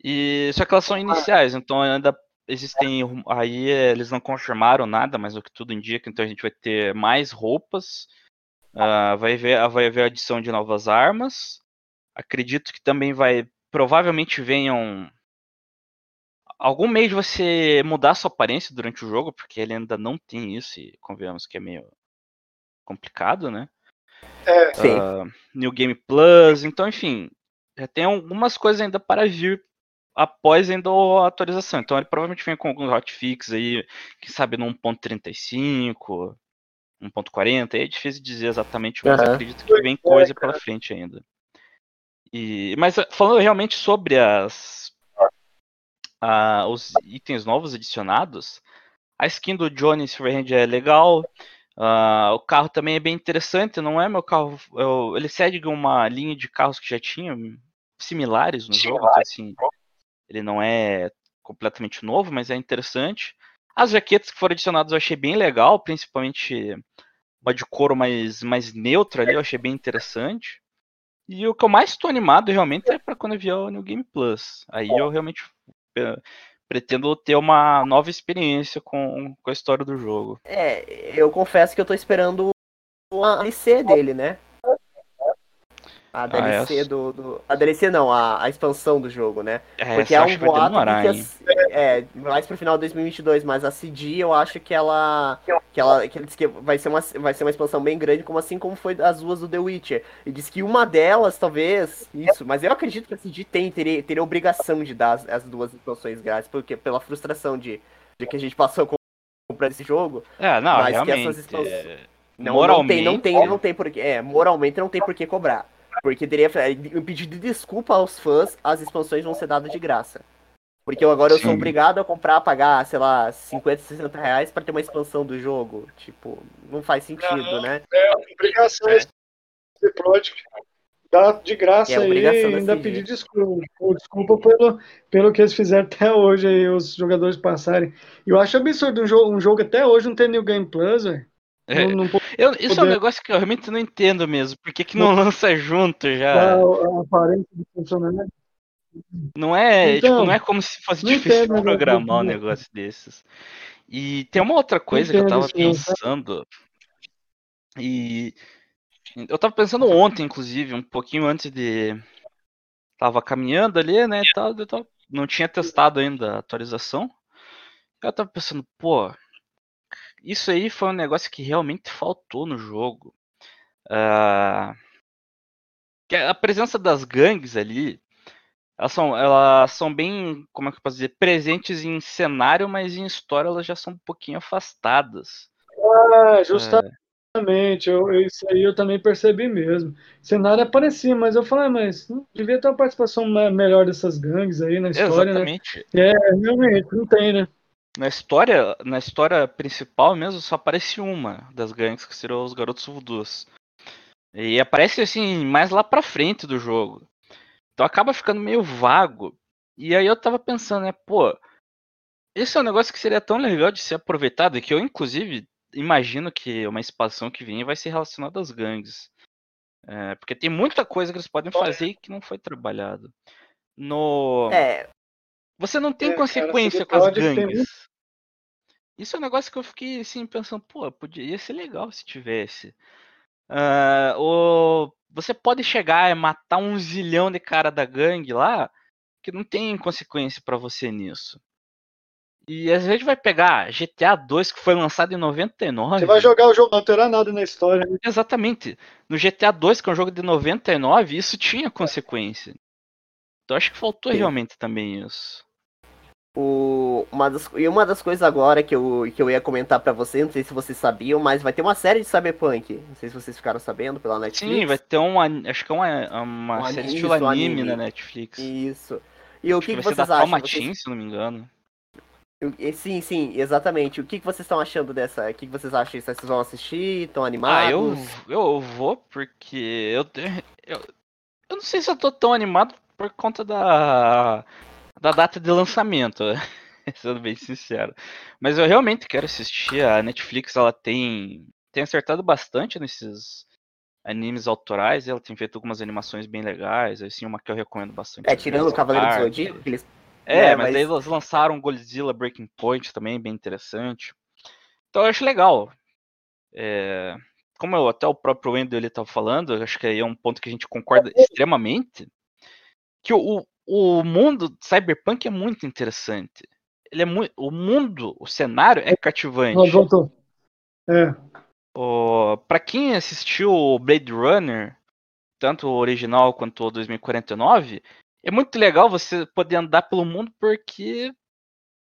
E só que elas são iniciais, então ainda existem aí eles não confirmaram nada, mas o que tudo indica, então a gente vai ter mais roupas, uh, vai ver vai haver a adição de novas armas. Acredito que também vai provavelmente venham algum meio de você mudar sua aparência durante o jogo, porque ele ainda não tem isso e convenhamos que é meio complicado, né? É, uh, New Game Plus, então enfim, já tem algumas coisas ainda para vir após ainda a atualização. Então ele provavelmente vem com alguns hotfix aí, quem sabe no 1.35, 1.40, é difícil dizer exatamente, mas uhum. acredito que vem coisa pela frente ainda. E, mas falando realmente sobre as uh, os itens novos adicionados, a skin do Johnny Silverhand é legal, uh, o carro também é bem interessante, não é meu carro, eu, ele segue uma linha de carros que já tinha similares no jogo, então, assim, ele não é completamente novo, mas é interessante. As jaquetas que foram adicionadas eu achei bem legal, principalmente uma de couro mais, mais neutra ali, eu achei bem interessante. E o que eu mais estou animado realmente é para quando vier o New Game Plus. Aí eu realmente é, pretendo ter uma nova experiência com, com a história do jogo. É, eu confesso que eu estou esperando a DLC dele, né? A DLC ah, do, do, A DLC não, a, a expansão do jogo, né? É, Porque é um boato demorar, que as, é, mais pro final de 2022, mas a CD eu acho que ela. Que ela. Que ele disse que vai ser, uma, vai ser uma expansão bem grande, como assim como foi as duas do The Witcher. E diz que uma delas, talvez. Isso, mas eu acredito que a CD tem, teria, teria obrigação de dar as, as duas expansões grátis, porque pela frustração de, de que a gente passou com comprar esse jogo. É, não, mas realmente. Que essas expansões, é, não, moralmente... não tem, não tem, não tem por É, moralmente não tem por que cobrar. Porque teria um pedido de desculpa aos fãs, as expansões vão ser dadas de graça. Porque eu, agora Sim. eu sou obrigado a comprar, pagar, sei lá, 50, 60 reais pra ter uma expansão do jogo. Tipo, não faz sentido, não, né? É obrigação é. esse Project. Dá de graça é aí e ainda pedir desculpa. Desculpa pelo, pelo que eles fizeram até hoje aí, os jogadores passarem. Eu acho absurdo um jogo, um jogo até hoje não ter New Game Plus, velho. É. Não, não eu, isso poder... é um negócio que eu realmente não entendo mesmo. Por que, que não lança junto já? A, a aparência do funcionário. Não é, então, tipo, não é como se fosse difícil entendo, programar um negócio desses. E tem uma outra coisa entendo, que eu tava sim, pensando. E eu tava pensando ontem, inclusive, um pouquinho antes de. Tava caminhando ali, né? E tal, tava... não tinha testado ainda a atualização. Eu tava pensando, pô, isso aí foi um negócio que realmente faltou no jogo. Uh, a presença das gangues ali, elas são, elas são bem, como é que eu posso dizer, presentes em cenário, mas em história elas já são um pouquinho afastadas. Ah, justamente. É. Eu, isso aí eu também percebi mesmo. Cenário aparecia, mas eu falei, ah, mas não devia ter uma participação melhor dessas gangues aí na história, né? Exatamente. né? É, realmente, não tem, né? Na história, na história principal mesmo, só aparece uma das gangues, que serão os garotos voodoos. E aparece assim, mais lá pra frente do jogo. Então acaba ficando meio vago. E aí eu tava pensando, né, pô, esse é um negócio que seria tão legal de ser aproveitado, que eu inclusive imagino que uma expansão que vem vai ser relacionada às gangues. É, porque tem muita coisa que eles podem fazer e que não foi trabalhado. No. É, você não tem é, consequência cara, com as gangues. Isso é um negócio que eu fiquei assim pensando, pô, podia ser legal se tivesse. Uh, o... Você pode chegar e matar um zilhão de cara da gangue lá, que não tem consequência para você nisso. E às vezes vai pegar GTA 2 que foi lançado em 99. Você vai jogar o jogo, não terá nada na história. Né? Exatamente. No GTA 2, que é um jogo de 99, isso tinha consequência. Então acho que faltou Sim. realmente também isso. O, uma das, e uma das coisas agora que eu, que eu ia comentar para vocês, não sei se vocês sabiam, mas vai ter uma série de Cyberpunk. Não sei se vocês ficaram sabendo pela Netflix. Sim, vai ter um. Acho que é uma, uma um série estilo anime, anime, na Netflix. Isso. E o acho que, que, que vocês acham? Vocês... se não me engano. Sim, sim, exatamente. O que, que vocês estão achando dessa? O que, que vocês acham? Vocês vão assistir? Estão animados? Ah, eu, eu vou porque eu, eu, eu não sei se eu tô tão animado por conta da da data de lançamento, sendo bem sincero. Mas eu realmente quero assistir. A Netflix ela tem, tem acertado bastante nesses animes autorais. Ela tem feito algumas animações bem legais. Assim, uma que eu recomendo bastante. É, tirando o Cavaleiro do Zodíaco, eles... É, é, mas, mas eles lançaram Godzilla Breaking Point também, bem interessante. Então eu acho legal. É, como eu, até o próprio Wendel ele estava falando, acho que aí é um ponto que a gente concorda extremamente, que o, o mundo cyberpunk é muito interessante. Ele é muito, o mundo, o cenário é cativante. Ah, voltou. É. O, pra quem assistiu o Blade Runner, tanto o original quanto o 2049, é muito legal você poder andar pelo mundo porque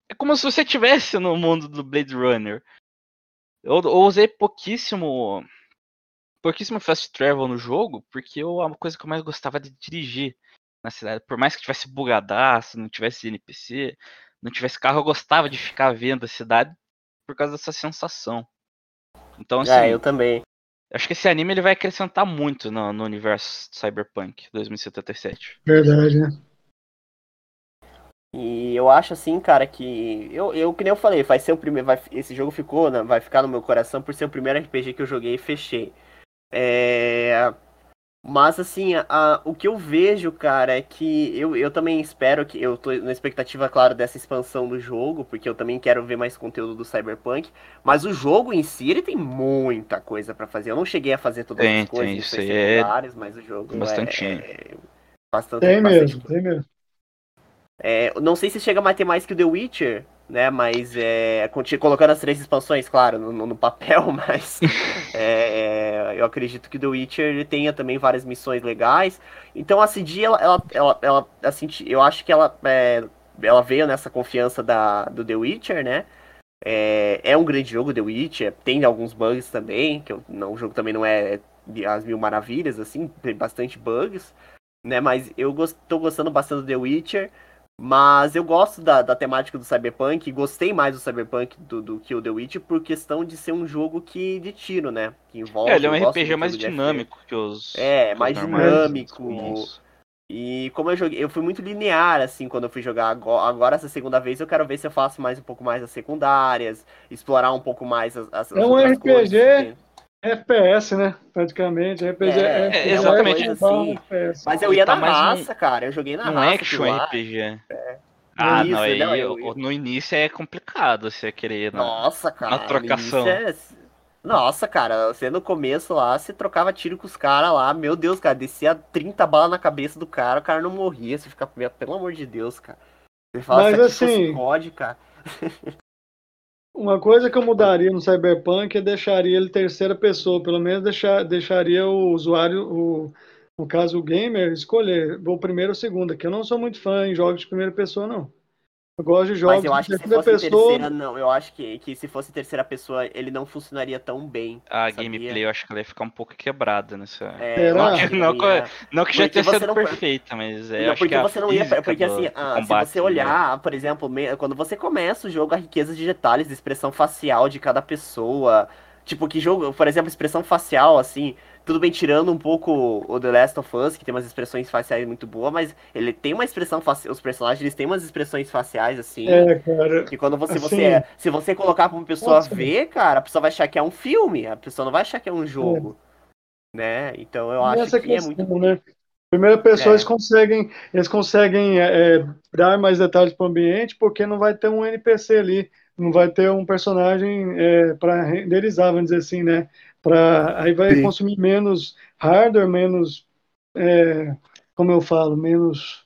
é como se você estivesse no mundo do Blade Runner. Eu, eu usei pouquíssimo pouquíssimo fast travel no jogo, porque eu, a coisa que eu mais gostava de dirigir na cidade. Por mais que tivesse bugadaço, não tivesse NPC, não tivesse carro, eu gostava de ficar vendo a cidade por causa dessa sensação. Então, assim. É, eu também. Acho que esse anime ele vai acrescentar muito no, no universo Cyberpunk 2077. Verdade, né? E eu acho assim, cara, que. Eu, eu que nem eu falei, vai ser o primeiro. Vai, esse jogo ficou, né, vai ficar no meu coração por ser o primeiro RPG que eu joguei e fechei. É. Mas assim, a, o que eu vejo, cara, é que eu, eu também espero que. Eu tô na expectativa, claro, dessa expansão do jogo, porque eu também quero ver mais conteúdo do Cyberpunk. Mas o jogo em si, ele tem muita coisa para fazer. Eu não cheguei a fazer todas tem, as coisas tem, isso aí é... mas o jogo bastante. é, é bastante. Tem bastante mesmo, tem mesmo. É, não sei se chega a ter mais que o The Witcher, né? Mas é, colocando as três expansões, claro, no, no papel, mas é, é, eu acredito que o The Witcher tenha também várias missões legais. Então a CD, ela, ela, ela, ela assim, eu acho que ela, é, ela veio nessa confiança da, do The Witcher, né? É, é um grande jogo, The Witcher, tem alguns bugs também, que eu, não, o jogo também não é as mil maravilhas, assim, tem bastante bugs, né? Mas eu gost, gostando bastante do The Witcher. Mas eu gosto da, da temática do Cyberpunk, gostei mais do Cyberpunk do, do que o The Witch por questão de ser um jogo que de tiro, né? Que envolve. É, ele é um RPG mais dinâmico que os. É, mais dinâmico. E como eu joguei, eu fui muito linear, assim, quando eu fui jogar agora, agora, essa segunda vez, eu quero ver se eu faço mais um pouco mais as secundárias, explorar um pouco mais as, as É um RPG coisas, FPS, né? Praticamente. RPG, é, RPG, é, exatamente. Assim. Mas eu ia tá na raça, um, cara. Eu joguei na um raça. Um action RPG. É. Ah, isso, não, aí não, eu, eu... no início é complicado você querer. Na, Nossa, cara. Na trocação. É... Nossa, cara, você no começo lá, você trocava tiro com os caras lá, meu Deus, cara, descia 30 balas na cabeça do cara, o cara não morria, você fica, pelo amor de Deus, cara. Você fala, Mas assim, COD, cara. Uma coisa que eu mudaria no Cyberpunk é deixaria ele terceira pessoa, pelo menos deixar, deixaria o usuário, o, no caso o gamer, escolher o primeiro ou o segundo, que eu não sou muito fã em jogos de primeira pessoa, não. Eu gosto de jogos Mas eu acho que se fosse pessoa... terceira, não. Eu acho que, que se fosse terceira pessoa, ele não funcionaria tão bem. A sabia? gameplay eu acho que ela ia ficar um pouco quebrada nessa. É, não, que, não, não, que já tenha sido não... perfeita, mas é. Não, porque você não ia. Porque assim, ah, se você olhar, por exemplo, quando você começa o jogo, a riqueza de detalhes, de expressão facial de cada pessoa. Tipo, que jogo, por exemplo, expressão facial, assim, tudo bem tirando um pouco o The Last of Us, que tem umas expressões faciais muito boas, mas ele tem uma expressão facial. Os personagens eles têm umas expressões faciais, assim. É, cara. Que quando você, assim, você. Se você colocar pra uma pessoa nossa. ver, cara, a pessoa vai achar que é um filme. A pessoa não vai achar que é um jogo. É. Né? Então eu acho Essa que questão, é muito. Né? Primeira pessoa, é. eles conseguem, eles conseguem é, é dar mais detalhes para o ambiente, porque não vai ter um NPC ali, não vai ter um personagem é, para renderizar, vamos dizer assim, né? Pra, aí vai Sim. consumir menos hardware, menos. É, como eu falo, menos.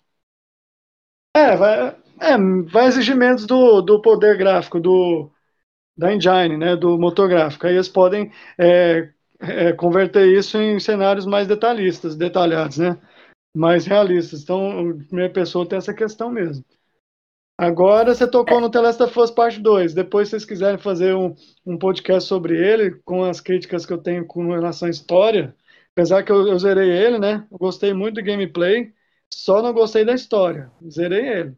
É, vai, é, vai exigir menos do, do poder gráfico, do, da engine, né, do motor gráfico. Aí eles podem é, é, converter isso em cenários mais detalhistas, detalhados, né, mais realistas. Então, a primeira pessoa tem essa questão mesmo. Agora você tocou no The Last of Us Parte 2. Depois, se vocês quiserem fazer um, um podcast sobre ele, com as críticas que eu tenho com relação à história, apesar que eu, eu zerei ele, né? Eu gostei muito do gameplay, só não gostei da história. Zerei ele.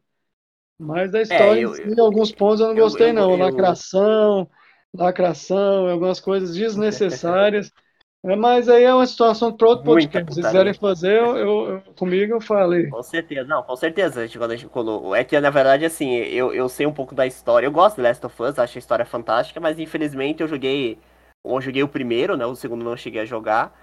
Mas da história, é, eu, em alguns pontos eu não gostei, eu, não. Lacração, lacração, algumas coisas desnecessárias. É, mas aí é uma situação para outro podcast. Se quiserem fazer, eu, eu, comigo eu falei. Com certeza, não, com certeza. A gente, quando a gente, quando, é que, na verdade, assim, eu, eu sei um pouco da história. Eu gosto de Last of Us, acho a história fantástica, mas infelizmente eu joguei. Eu joguei o primeiro, né? O segundo não cheguei a jogar.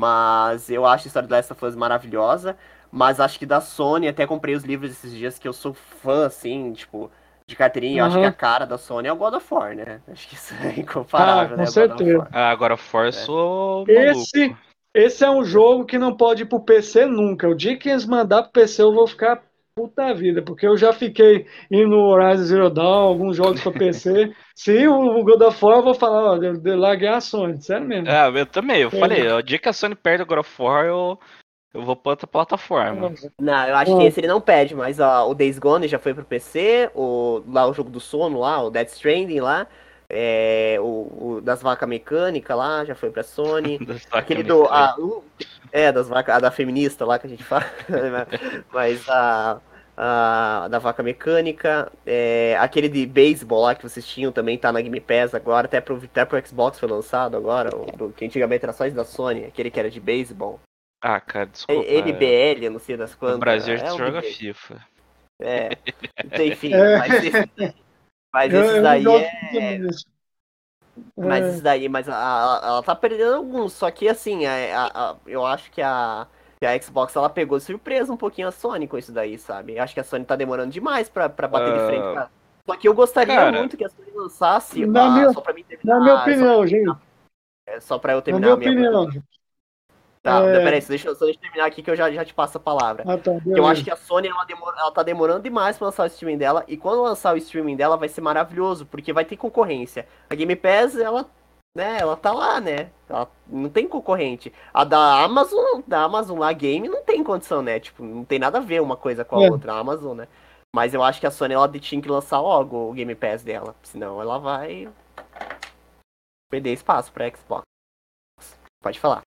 Mas eu acho a história de Last of Us maravilhosa. Mas acho que da Sony, até comprei os livros esses dias que eu sou fã, assim, tipo, de carteirinha, uhum. eu acho que a cara da Sony é o God of War, né? Acho que isso é incomparável, ah, com né? certeza. Ah, agora of War é. sou Esse, esse é um jogo que não pode ir pro PC nunca. O dia que eles mandar pro PC eu vou ficar puta vida, porque eu já fiquei indo no Horizon Zero Dawn, alguns jogos para PC. Se o God of War, eu vou falar, ó, de, de larguei a Sony, sério mesmo. É, eu também, eu é. falei, o dia que a Sony perde o God of War, eu eu vou pra outra plataforma. Não, eu acho que esse ele não pede, mas ó, o Days Gone já foi pro PC, o, lá o jogo do sono lá, o Dead Stranding lá, é, o, o, das vacas mecânicas lá, já foi pra Sony. Aquele do. A, uh, é, das vacas, da feminista lá que a gente fala. mas a, a. da vaca mecânica. É, aquele de beisebol lá que vocês tinham também tá na Game Pass agora, até pro, até pro Xbox foi lançado agora, o, do, que antigamente era só da Sony, aquele que era de beisebol. Ah, cara, desculpa. NBL, eu não sei das quantas. No Brasil a gente é joga FIFA. É. Então, enfim, é. mas esse, mas eu, esses daí é. Mas isso daí, mas a, a, ela tá perdendo alguns, só que assim, a, a, eu acho que a, a Xbox ela pegou de surpresa um pouquinho a Sony com isso daí, sabe? Eu acho que a Sony tá demorando demais pra, pra bater uh... de frente, cara. Só que eu gostaria cara, muito que a Sony lançasse, na minha, só pra mim terminar. Na minha opinião, só gente. É, só pra eu terminar na minha, minha opinião. Tá, é... peraí, deixa, só deixa eu terminar aqui que eu já, já te passo a palavra. Ah, tá, eu acho que a Sony ela, demora, ela tá demorando demais pra lançar o streaming dela, e quando lançar o streaming dela vai ser maravilhoso, porque vai ter concorrência. A Game Pass, ela, né, ela tá lá, né? Ela não tem concorrente. A da Amazon, da Amazon lá, game, não tem condição, né? Tipo, não tem nada a ver uma coisa com a é. outra, a Amazon, né? Mas eu acho que a Sony ela tinha que lançar logo o Game Pass dela, senão ela vai perder espaço pra Xbox. Pode falar.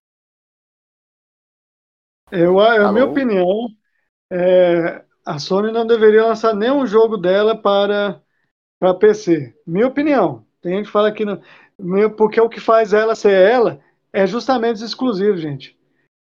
Eu, a minha opinião, é, a Sony não deveria lançar nenhum jogo dela para, para PC. Minha opinião. Tem gente que fala que não, porque o que faz ela ser ela é justamente os exclusivos, gente.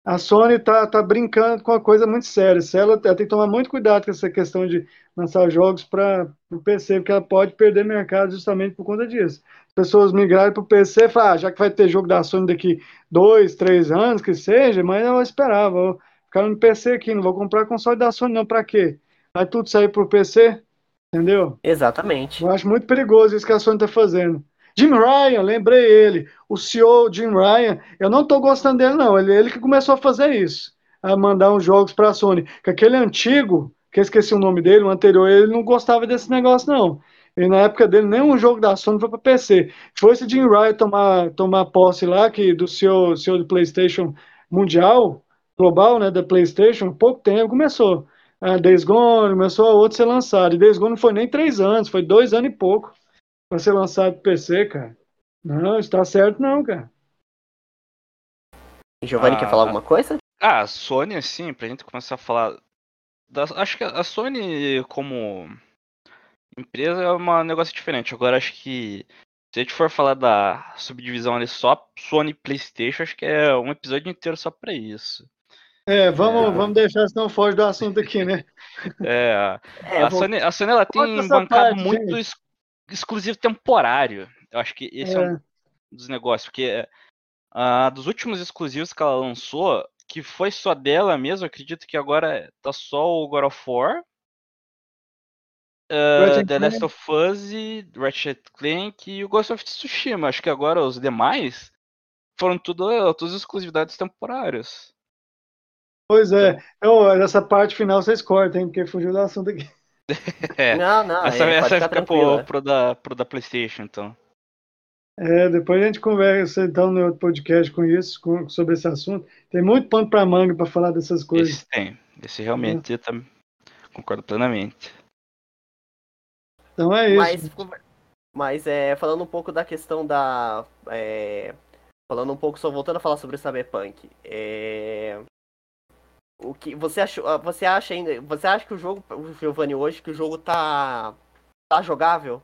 A Sony tá, tá brincando com uma coisa muito séria. Se ela, ela tem que tomar muito cuidado com essa questão de lançar jogos para o PC, porque ela pode perder mercado justamente por conta disso. As pessoas migrarem para o PC e falar, ah, já que vai ter jogo da Sony daqui dois, três anos, que seja, mas eu vou esperar, vou ficar no PC aqui, não vou comprar console da Sony não, para quê? Vai tudo sair para o PC, entendeu? Exatamente. Eu acho muito perigoso isso que a Sony está fazendo. Jim Ryan, lembrei ele, o CEO Jim Ryan, eu não estou gostando dele não, ele, ele que começou a fazer isso, a mandar uns jogos para a Sony, que aquele antigo, que eu esqueci o nome dele, o anterior, ele não gostava desse negócio não. E na época dele, nenhum jogo da Sony foi para PC. Foi esse Jim Ryan tomar, tomar posse lá, que do CEO, CEO do PlayStation Mundial, global, né, da PlayStation, pouco tempo começou. A Days Gone, começou a outro ser lançado. E Days Gone não foi nem três anos, foi dois anos e pouco para ser lançado pro PC, cara. Não, está certo não, cara. Giovanni ah, quer falar alguma coisa? Ah, a Sony, assim, pra gente começar a falar. Da, acho que a Sony, como empresa, é um negócio diferente. Agora, acho que se a gente for falar da subdivisão ali só Sony PlayStation, acho que é um episódio inteiro só pra isso. É, vamos, é. vamos deixar, senão foge do assunto aqui, né? É, é a, Sony, a Sony ela tem bancado parte, muito ex exclusivo temporário. Eu acho que esse é, é um dos negócios, porque uh, dos últimos exclusivos que ela lançou, que foi só dela mesmo, acredito que agora tá só o God of War, uh, The Last of Us, e Ratchet Clank e o Ghost of Tsushima. Acho que agora os demais foram tudo, todas exclusividades temporárias. Pois é. Então, essa parte final vocês cortam, hein? Porque fugiu do assunto aqui. É. Não, não. Essa, é, essa fica pro, pro, da, pro da PlayStation, então. É, depois a gente conversa então no outro podcast com isso, com, sobre esse assunto. Tem muito pano para manga para falar dessas coisas. Esse tem. Esse realmente é. eu concordo plenamente. Então é isso. Mas, mas é, falando um pouco da questão da. É, falando um pouco, só voltando a falar sobre o Cyberpunk. É, o que você achou? Ah, você acha ainda? Você acha que o jogo, o Giovanni hoje, que o jogo tá tá jogável?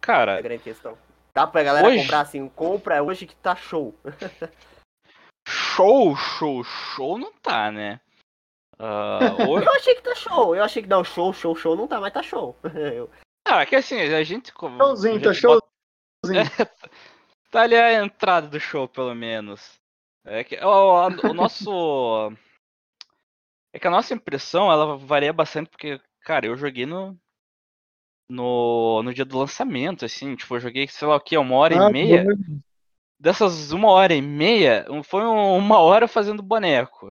Cara, é a grande questão. Dá pra galera hoje... comprar assim, compra hoje que tá show. show, show, show não tá, né? Uh, hoje... eu achei que tá show. Eu achei que não, show, show, show não tá, mas tá show. Ah, é que assim, a gente. Showzinho, tá showzinho. Bota... tá ali a entrada do show, pelo menos. É que o, o nosso. É que a nossa impressão, ela varia bastante, porque, cara, eu joguei no. No, no dia do lançamento, assim, tipo, eu joguei, sei lá o que, uma hora ah, e meia. Dessas uma hora e meia, foi uma hora fazendo boneco.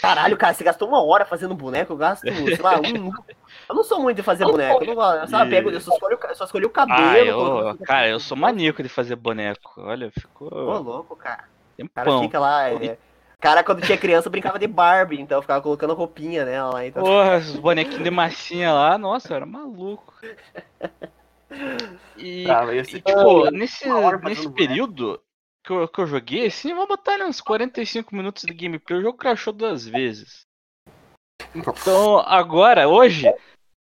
Caralho, cara, você gastou uma hora fazendo boneco, eu gasto, sei lá, um. Eu não sou muito de fazer boneco, eu não sabe, pego, eu só escolhi, só escolhi o cabelo. Ah, eu, cara, eu sou maníaco de fazer boneco. Olha, ficou. Ô, louco, cara. Tempão. O cara fica lá, é, Cara, quando tinha criança, brincava de Barbie, então ficava colocando roupinha nela lá. Então... Porra, os bonequinhos de massinha lá, nossa, era maluco. E, ah, e tipo, nesse, nesse período que eu, que eu joguei, assim, vou botar uns 45 minutos de gameplay, o jogo crashou duas vezes. Então, agora, hoje,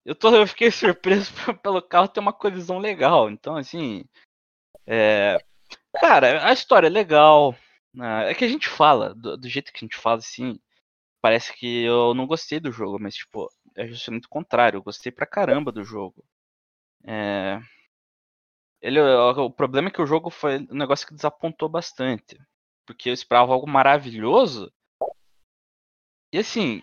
eu, tô, eu fiquei surpreso pelo carro ter uma colisão legal. Então, assim, é, cara, a história é legal, é que a gente fala, do, do, jeito que a gente fala, assim, parece que eu não gostei do jogo, mas, tipo, é justamente o contrário, eu gostei pra caramba do jogo. É... Ele, o problema é que o jogo foi um negócio que desapontou bastante. Porque eu esperava algo maravilhoso. E assim,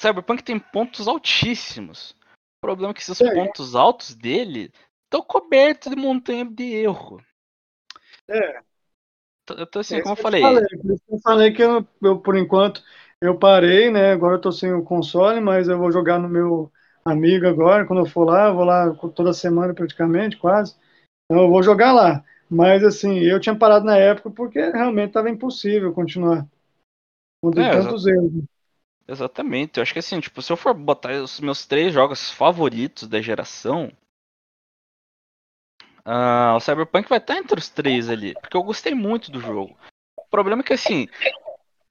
Cyberpunk tem pontos altíssimos. O problema é que esses é. pontos altos dele estão cobertos de montanha de erro. É. Então, assim, é como eu falei. falei. Eu falei que eu, eu, por enquanto, eu parei, né? Agora eu tô sem o console, mas eu vou jogar no meu amigo agora. Quando eu for lá, eu vou lá toda semana praticamente, quase. Então eu vou jogar lá. Mas assim, eu tinha parado na época porque realmente estava impossível continuar. Com é, tantos erros. Exatamente. Eu acho que assim, tipo, se eu for botar os meus três jogos favoritos da geração, Uh, o Cyberpunk vai estar entre os três ali, porque eu gostei muito do jogo. O problema é que, assim,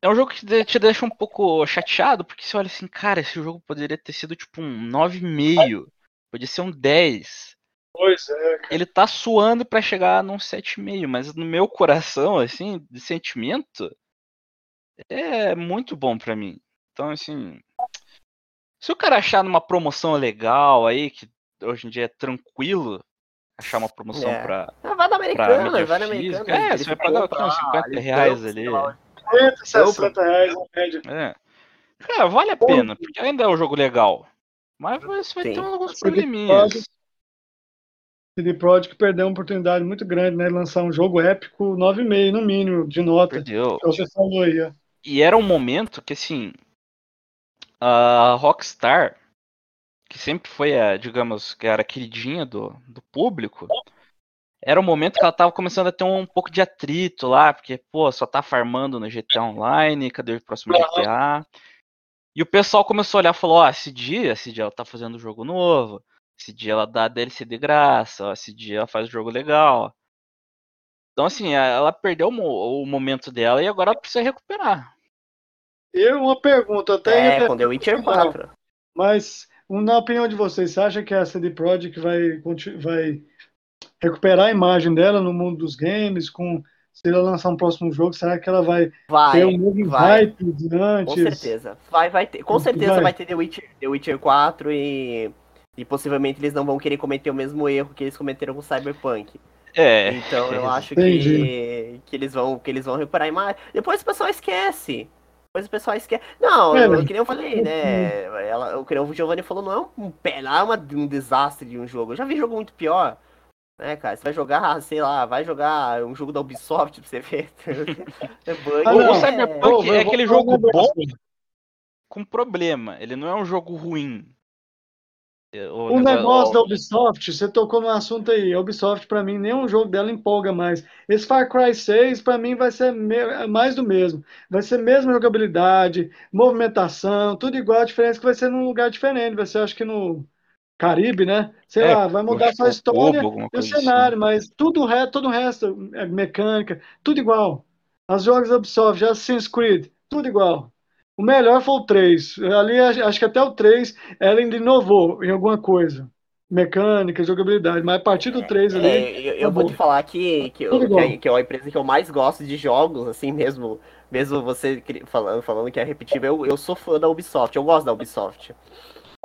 é um jogo que te deixa um pouco chateado, porque você olha assim, cara, esse jogo poderia ter sido tipo um 9,5, podia ser um 10. Pois é. Cara. Ele tá suando para chegar num 7,5, mas no meu coração, assim, de sentimento, é muito bom para mim. Então, assim, se o cara achar numa promoção legal aí, que hoje em dia é tranquilo, achar uma promoção é. pra. Ah, vai na americana, vai na americana. É, você vai pagar uns 50 reais ali. 50, 60 reais na média. É. Cara, vale a pena, porque ainda é um jogo legal. Mas você vai Sim. ter alguns probleminhas. CD Projekt perdeu uma oportunidade muito grande, né? Lançar um jogo épico 9,5 no mínimo de nota. Perdeu. Que você falou aí, ó. E era um momento que, assim, a Rockstar que sempre foi a, digamos, que era a queridinha do, do público, era o momento que ela tava começando a ter um, um, pouco de atrito lá, porque, pô, só tá farmando no GTA Online, cadê o próximo GTA? E o pessoal começou a olhar e falou, ó, oh, esse dia, esse dia ela tá fazendo jogo novo, esse dia ela dá DLC de graça, ó, esse dia ela faz jogo legal. Então, assim, ela perdeu o, momento dela e agora ela precisa recuperar. Eu, uma pergunta, até... É, quando é Witcher 4. Mas na opinião de vocês, você acha que a CD Projekt vai, vai recuperar a imagem dela no mundo dos games? Com, se ela lançar um próximo jogo, será que ela vai, vai ter um novo hype de antes? Com certeza. Vai, vai ter. Com certeza vai, vai ter The Witcher, The Witcher 4 e, e possivelmente eles não vão querer cometer o mesmo erro que eles cometeram com Cyberpunk. É. Então eu acho que, que, eles vão, que eles vão recuperar a imagem. Depois o pessoal esquece. Depois o pessoal esquece. Não, é, eu, que nem eu falei, né? Ela, o que o Giovanni falou, não é um, não é uma, um desastre de um jogo. Eu já vi jogo muito pior. Né, cara? Você vai jogar, sei lá, vai jogar um jogo da Ubisoft pra você ver. é bug. Ah, o Cyberpunk é, é aquele jogo bom com problema. Ele não é um jogo ruim. O, o negócio da Ubisoft, você tocou no assunto aí. A Ubisoft, para mim, nenhum jogo dela empolga mais. Esse Far Cry 6, para mim, vai ser mais do mesmo. Vai ser mesma jogabilidade, movimentação, tudo igual. A diferença é que vai ser num lugar diferente. Vai ser, acho que no Caribe, né? Sei é, lá, vai mudar só a história e o cenário, assim. mas tudo o resto, todo o resto, é mecânica, tudo igual. As jogos da Ubisoft, Assassin's Creed, tudo igual. O melhor foi o 3. Ali, acho que até o 3 ela ainda inovou em alguma coisa. Mecânica, jogabilidade. Mas a partir do 3 ali. É, eu, eu vou te falar que, que, eu, que, é, que, é a empresa que eu mais gosto de jogos, assim mesmo. Mesmo você falando, falando que é repetível, eu, eu sou fã da Ubisoft. Eu gosto da Ubisoft.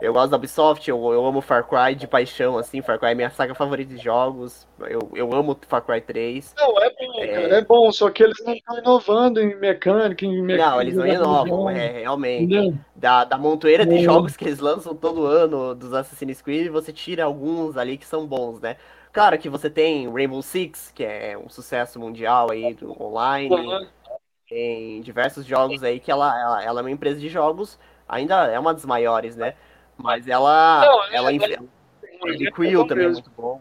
Eu gosto da Ubisoft, eu, eu amo Far Cry de paixão, assim, Far Cry é minha saga favorita de jogos. Eu, eu amo Far Cry 3. Não, é bom, é... cara, é bom, só que eles não estão inovando em mecânica, em mecânica. Não, eles não inovam, é, realmente. Da, da montoeira de jogos que eles lançam todo ano dos Assassin's Creed, você tira alguns ali que são bons, né? Claro que você tem Rainbow Six, que é um sucesso mundial aí do online. Uhum. Tem diversos jogos aí que ela, ela, ela é uma empresa de jogos, ainda é uma das maiores, né? Mas ela. Não, ela, ela, ela, ela Quill também é muito bom.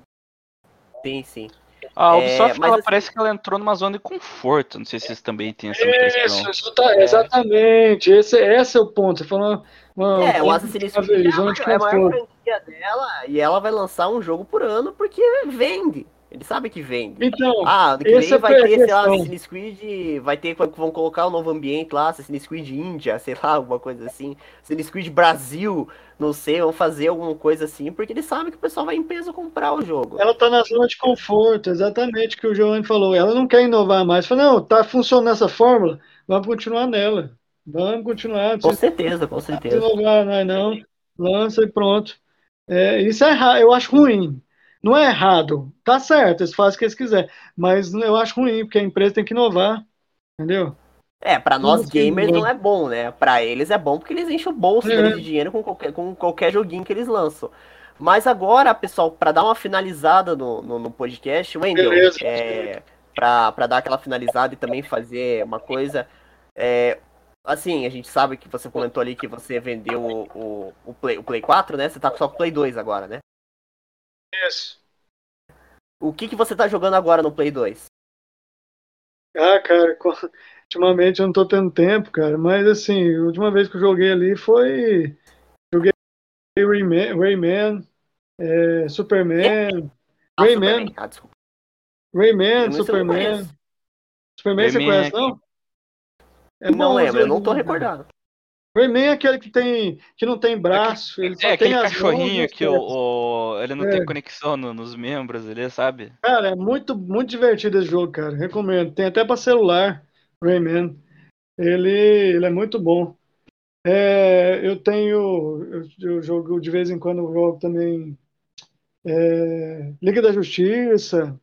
Sim, sim. A Ubisoft, é, ela assim, parece que ela entrou numa zona de conforto. Não sei se vocês também têm essa impressão. Isso, tá, exatamente. Esse, esse é o ponto. Você falou, uma, é, o Assassin's Creed é, é a maior franquia dela e ela vai lançar um jogo por ano porque vende. Ele sabe que vende. Então, ah, que vem vai ter, sei lá, Assassin's Creed, vai ter, vão colocar o um novo ambiente lá, Assassin's Creed Índia, sei lá, alguma coisa assim. Assassin's Creed Brasil, não sei, vão fazer alguma coisa assim, porque ele sabe que o pessoal vai em peso comprar o jogo. Ela tá na zona de conforto, exatamente o que o Giovanni falou. Ela não quer inovar mais. Fala, não, tá funcionando essa fórmula, vamos continuar nela. Vamos continuar. Com certeza, com certeza. Não inovar, não, não, lança e pronto. É, isso é errado, eu acho ruim. Não é errado, tá certo, eles fazem o que eles quiserem, mas eu acho ruim, porque a empresa tem que inovar, entendeu? É, para nós gamers não é bom, né? Para eles é bom porque eles enchem o bolso é. de dinheiro com qualquer, com qualquer joguinho que eles lançam. Mas agora, pessoal, para dar uma finalizada no, no, no podcast, Wendel, Beleza, é, para dar aquela finalizada e também fazer uma coisa. É, assim, a gente sabe que você comentou ali que você vendeu o, o, o, Play, o Play 4, né? Você tá só com o Play 2 agora, né? Isso. O que, que você tá jogando agora no Play 2? Ah, cara, ultimamente eu não tô tendo tempo, cara. Mas assim, a última vez que eu joguei ali foi. Joguei Rayman, Rayman é, Superman. Ah, Rayman. Superman. Ah, Rayman, Superman. Superman, você conhece, não? É não lembro, eu não tô recordado. Rayman é aquele que tem que não tem braço. Ele é aquele cachorrinho que o, o, ele não é. tem conexão no, nos membros, ele sabe? Cara, é muito, muito divertido esse jogo, cara. Recomendo. Tem até para celular, Rayman. Ele, ele é muito bom. É, eu tenho. Eu, eu, jogo de vez em quando eu jogo também. É, Liga da Justiça.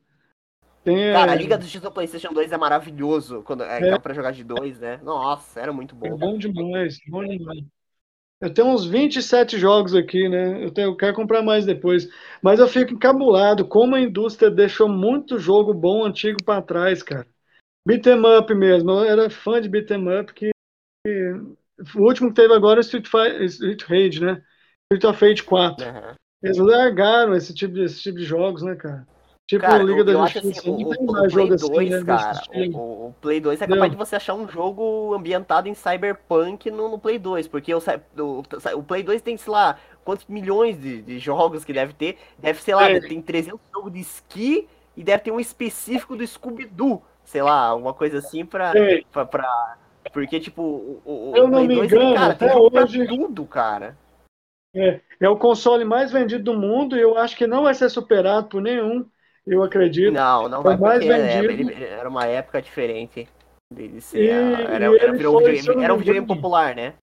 Tem, Cara, a Liga do Justiça do PlayStation 2 é maravilhoso. Quando, é, é. pra jogar de dois, né? Nossa, era muito bom. É bom demais, bom demais. Eu tenho uns 27 jogos aqui, né? Eu, tenho, eu quero comprar mais depois. Mas eu fico encabulado como a indústria deixou muito jogo bom antigo para trás, cara. Beat'em up mesmo. Eu era fã de beat'em up que. O último que teve agora é Street, Fight, Street Rage, né? Street of Rage 4. Uhum. Eles largaram esse tipo, de, esse tipo de jogos, né, cara? Tipo cara, Liga eu, da eu Justiça. Assim, o, o, o, Play 2, assim, né, cara, o, o, Play 2 é capaz de você achar um jogo ambientado em Cyberpunk no, no Play 2, porque o, o, Play 2 tem, sei lá, quantos milhões de, de jogos que deve ter. Deve, sei lá, é. tem 300 jogos de esqui e deve ter um específico do Scooby-Doo, sei lá, uma coisa assim pra, é. pra, pra, Porque, tipo, o, o, eu Play 2, engano, cara, tem jogo hoje... tudo, cara. É, é o console mais vendido do mundo e eu acho que não vai ser superado por nenhum eu acredito. Não, não vai mais vendido. Ele, era uma época diferente dele ser. E, era, era, um videogame, era um videogame popular, né?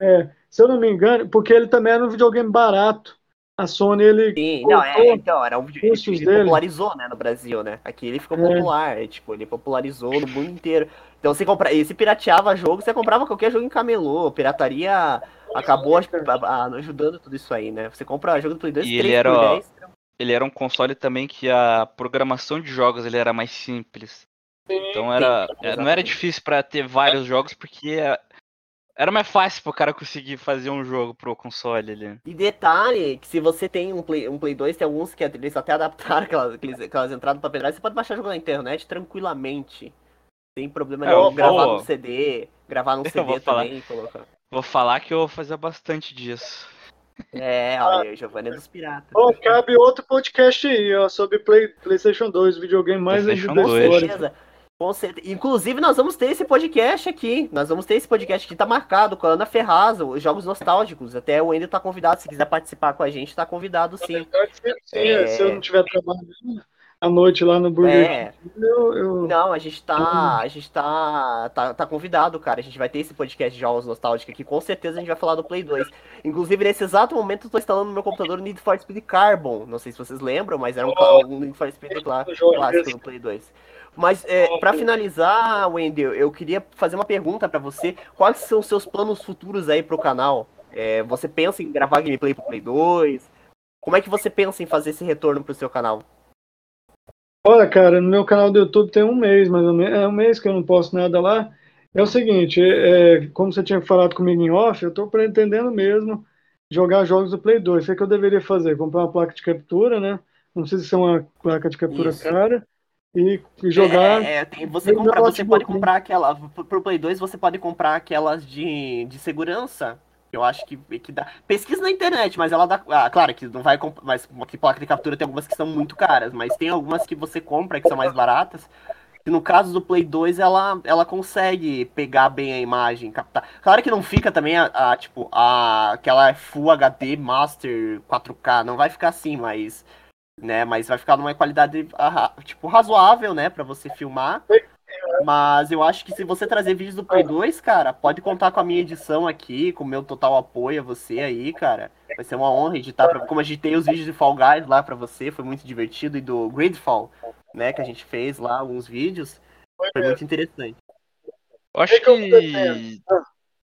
É, se eu não me engano, porque ele também era um videogame barato. A Sony, ele. Sim, não, é, então, era um videogame que popularizou, né, no Brasil, né? Aqui ele ficou é. popular, é, tipo, ele popularizou no mundo inteiro. Então você compra, e se pirateava jogo, você comprava qualquer jogo em camelô. Pirataria acabou ajudando tudo isso aí, né? Você compra jogo do Play 2, e 3 ele era, 10, ele era um console também que a programação de jogos ele era mais simples. Então era, não era difícil para ter vários jogos porque era mais fácil pro cara conseguir fazer um jogo pro console ali. E detalhe, que se você tem um Play, um Play 2, tem alguns que eles até adaptaram aquelas, aquelas entradas pra pendrive, você pode baixar jogo na internet tranquilamente. Sem problema é, nenhum. Gravar vou... no CD, gravar no CD também. Colocar. Vou falar que eu vou fazer bastante disso. É, olha, o Giovanni é dos piratas. Oh, cabe outro podcast aí, ó, sobre Play, PlayStation 2, o videogame mais da história. Com certeza. Inclusive, nós vamos ter esse podcast aqui. Nós vamos ter esse podcast que tá marcado com a Ana Ferraz, os jogos nostálgicos. Até o Ender tá convidado. Se quiser participar com a gente, tá convidado sim. sim, sim é... Se eu não tiver trabalhando à noite lá no Burger é. eu, eu... Não, a gente tá. A gente tá, tá, tá convidado, cara. A gente vai ter esse podcast de jogos nostálgicos aqui. Com certeza a gente vai falar do Play 2. Inclusive, nesse exato momento, eu tô instalando no meu computador o Need for Speed Carbon. Não sei se vocês lembram, mas era um, oh, um Need for Speed clássico do Play 2. Mas é, para finalizar, Wendel, eu queria fazer uma pergunta para você. Quais são os seus planos futuros aí pro canal? É, você pensa em gravar gameplay pro Play 2? Como é que você pensa em fazer esse retorno pro seu canal? Olha, cara, no meu canal do YouTube tem um mês, mais ou menos. É um mês que eu não posto nada lá. É o seguinte, é, é como você tinha falado comigo em off, eu estou pretendendo mesmo jogar jogos do Play 2. O que, é que eu deveria fazer? Comprar uma placa de captura, né? não precisa ser uma placa de captura Isso. cara. E, jogar. É, é, tem, você, compra, você pode comprar aquela. Pro Play 2 você pode comprar aquelas de, de segurança. Eu acho que, que dá. Pesquisa na internet, mas ela dá. Ah, claro que não vai. Mas que placa de captura tem algumas que são muito caras, mas tem algumas que você compra que são mais baratas. E no caso do Play 2, ela, ela consegue pegar bem a imagem, captar. Claro que não fica também a, a tipo, a, aquela Full HD Master 4K, não vai ficar assim, mas né, mas vai ficar numa qualidade tipo razoável, né, para você filmar. Mas eu acho que se você trazer vídeos do Play 2, cara, pode contar com a minha edição aqui, com o meu total apoio a você aí, cara. Vai ser uma honra editar, pra... como a gente tem os vídeos de Fall Guys lá pra você, foi muito divertido, e do Gridfall, né, que a gente fez lá, alguns vídeos, foi muito interessante. Eu acho que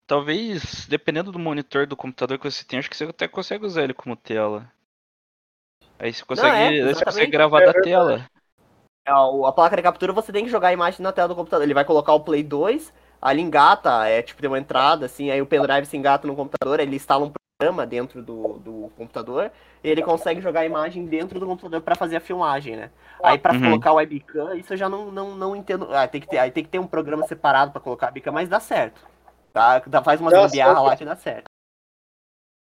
talvez, dependendo do monitor do computador que você tem, acho que você até consegue usar ele como tela. Aí você consegue, Não, é, você consegue gravar da tela. É, a placa de captura você tem que jogar a imagem na tela do computador. Ele vai colocar o Play 2, ali engata, é tipo tem uma entrada, assim, aí o pendrive se engata no computador, ele instala um programa dentro do, do computador e ele consegue jogar a imagem dentro do computador para fazer a filmagem, né? Aí para uhum. colocar o webcam, isso eu já não, não, não entendo. Ah, tem que ter, aí tem que ter um programa separado para colocar a webcam, mas dá certo. Tá? Faz uma gambiarra lá que dá certo.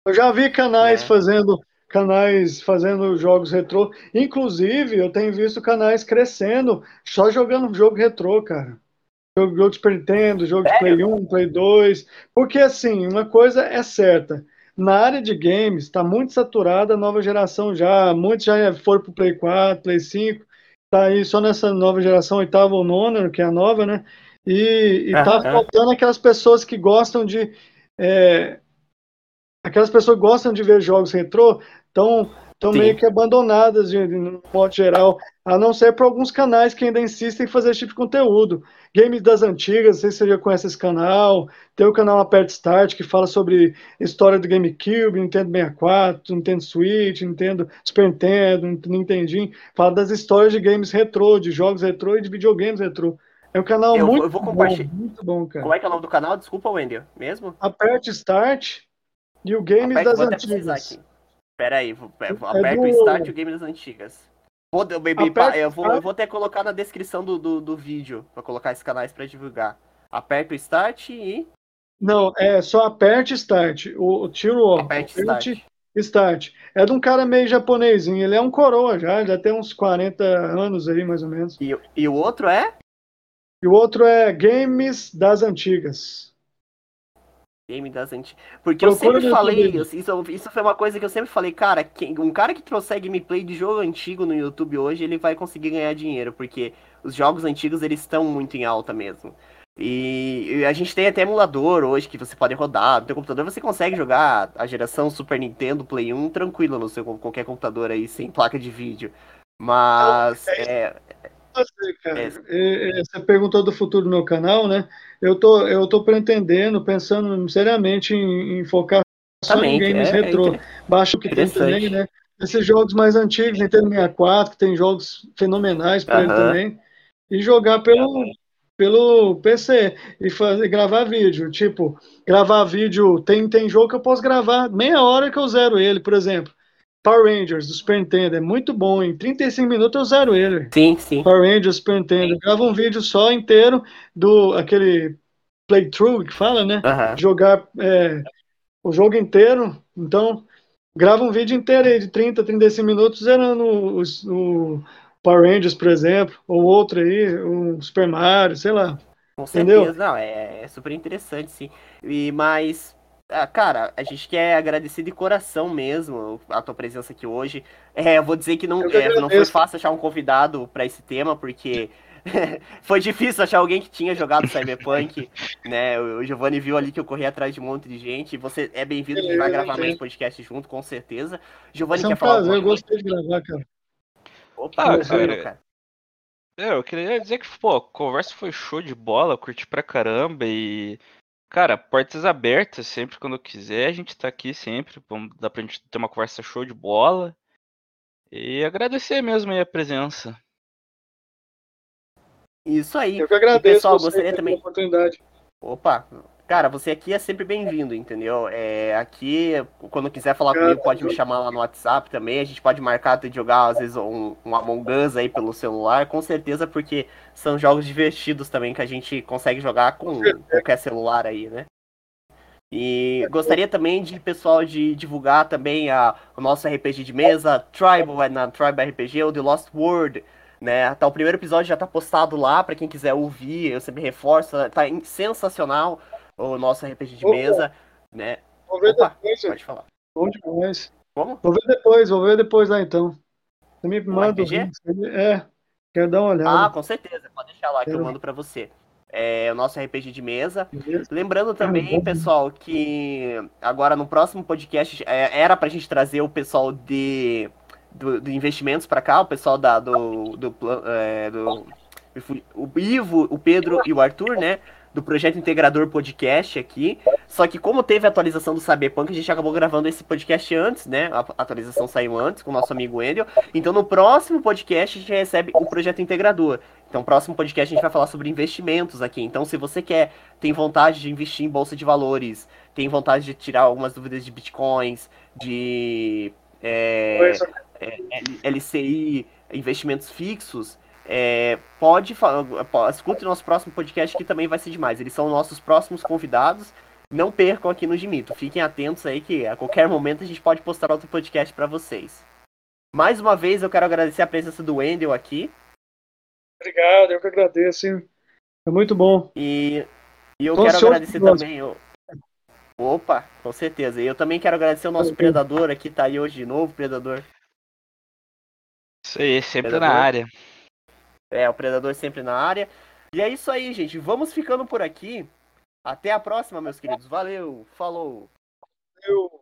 Eu já vi canais é. fazendo canais fazendo jogos retrô. Inclusive, eu tenho visto canais crescendo só jogando jogo retrô, cara. Jogo, jogo de Super Nintendo, jogo de Play 1, Play 2. Porque, assim, uma coisa é certa. Na área de games, está muito saturada a nova geração já. Muitos já foram para o Play 4, Play 5. Está aí só nessa nova geração, oitava ou nona, que é a nova, né? E, está faltando aquelas pessoas que gostam de. É, aquelas pessoas que gostam de ver jogos retrô estão estão meio que abandonadas de, no modo geral, a não ser por alguns canais que ainda insistem em fazer esse tipo de conteúdo. Games das antigas, não sei se você já conhece esse canal, tem o canal Apert Start, que fala sobre história do GameCube, Nintendo 64, Nintendo Switch, Nintendo Super Nintendo, Nintendinho, fala das histórias de games retrô, de jogos retrô e de videogames retrô. É um canal eu, muito, eu vou compartilhar. bom, muito bom, cara. Como é que é o nome do canal? Desculpa, Wendel, mesmo? Apert Start e o Games das Antigas. Pera aí, vou, vou, aperta o start e o game das antigas. Vou, baby, pa, eu, vou, eu vou até colocar na descrição do, do, do vídeo pra colocar esses canais pra divulgar. Aperta o start e. Não, é só aperte start. O, tiro o aperte start. start. É de um cara meio japonesinho. Ele é um coroa já, já tem uns 40 anos aí, mais ou menos. E, e o outro é? E o outro é Games das Antigas game das antigas. Porque eu sempre falei, isso, isso foi uma coisa que eu sempre falei, cara, quem, um cara que trouxer gameplay de jogo antigo no YouTube hoje, ele vai conseguir ganhar dinheiro, porque os jogos antigos eles estão muito em alta mesmo. E a gente tem até emulador hoje que você pode rodar. No teu computador você consegue jogar a geração Super Nintendo Play 1 tranquilo no seu qualquer computador aí, sem placa de vídeo. Mas é, fazer, cara. É. Você perguntou do futuro do meu canal, né? Eu tô, eu tô pretendendo, pensando seriamente em, em focar só em games é, retrô. É Baixo que tem também, né? Esses jogos mais antigos, Nintendo 64, que tem jogos fenomenais para ele também. E jogar pelo, pelo PC e fazer, gravar vídeo. Tipo, gravar vídeo. Tem, tem jogo que eu posso gravar meia hora que eu zero ele, por exemplo. Power Rangers do Super Nintendo é muito bom. Em 35 minutos eu zero ele. Sim, sim. Power Rangers Super Nintendo. Grava um vídeo só inteiro do aquele playthrough que fala, né? Jogar é, o jogo inteiro. Então, grava um vídeo inteiro aí de 30, 35 minutos zerando o, o Power Rangers, por exemplo, ou outro aí, o Super Mario, sei lá. Com certeza, Entendeu? não, é, é super interessante, sim. E, mas ah, cara, a gente quer agradecer de coração mesmo a tua presença aqui hoje. É, eu vou dizer que não, é, não foi fácil achar um convidado para esse tema, porque foi difícil achar alguém que tinha jogado Cyberpunk, né? O Giovanni viu ali que eu corri atrás de um monte de gente. Você é bem-vindo, a gente vai gravar mais podcast junto, com certeza. Giovanni é um quer falar prazer, eu gostei de gravar, cara. Opa, ah, cara, cara. É, eu queria dizer que, pô, a conversa foi show de bola, curti pra caramba e Cara, portas abertas sempre quando quiser, a gente tá aqui sempre. Vamos, dá pra gente ter uma conversa show de bola. E agradecer mesmo aí a presença. Isso aí. Eu que agradeço e, pessoal, gostaria também. Oportunidade. Opa, cara, você aqui é sempre bem-vindo, entendeu? É, aqui, quando quiser falar comigo, pode me chamar lá no WhatsApp também. A gente pode marcar de jogar, às vezes, um, um Among Us aí pelo celular, com certeza, porque são jogos divertidos também que a gente consegue jogar com qualquer celular aí, né? E gostaria também de, pessoal, de divulgar também a, o nosso RPG de mesa, Tribal, é na Tribal RPG, o The Lost World, né? Tá, o primeiro episódio já tá postado lá para quem quiser ouvir, eu sempre reforço, tá sensacional o nosso RPG de mesa, né? Vou ver Opa, depois, pode falar. Bom demais. Como? Vou ver depois, vou ver depois lá então. Você me manda o link. É, quero dar uma olhada. Ah, com certeza, pode deixar lá quero... que eu mando para você. É o nosso RPG de mesa. Beleza. Lembrando também, pessoal, que agora no próximo podcast é, era pra gente trazer o pessoal de do, do investimentos para cá, o pessoal da, do, do, é, do, o Ivo, o Pedro e o Arthur, né? Do projeto Integrador Podcast aqui. Só que como teve a atualização do Cyberpunk, a gente acabou gravando esse podcast antes, né? A atualização saiu antes com o nosso amigo Endel. Então no próximo podcast a gente recebe o projeto Integrador. Então próximo podcast a gente vai falar sobre investimentos aqui. Então se você quer, tem vontade de investir em bolsa de valores, tem vontade de tirar algumas dúvidas de bitcoins, de é, é, LCI, investimentos fixos, é, pode, escute nosso próximo podcast que também vai ser demais. Eles são nossos próximos convidados. Não percam aqui no Gimito. Fiquem atentos aí que a qualquer momento a gente pode postar outro podcast para vocês. Mais uma vez eu quero agradecer a presença do Wendel aqui. Obrigado, eu que agradeço. É muito bom. E, e eu Tô quero agradecer também. Eu... Opa, com certeza. E eu também quero agradecer o nosso Predador aqui, tá aí hoje de novo, Predador. Isso aí, sempre Predador. na área. É, o Predador sempre na área. E é isso aí, gente. Vamos ficando por aqui. Até a próxima, meus queridos. Valeu, falou. Valeu.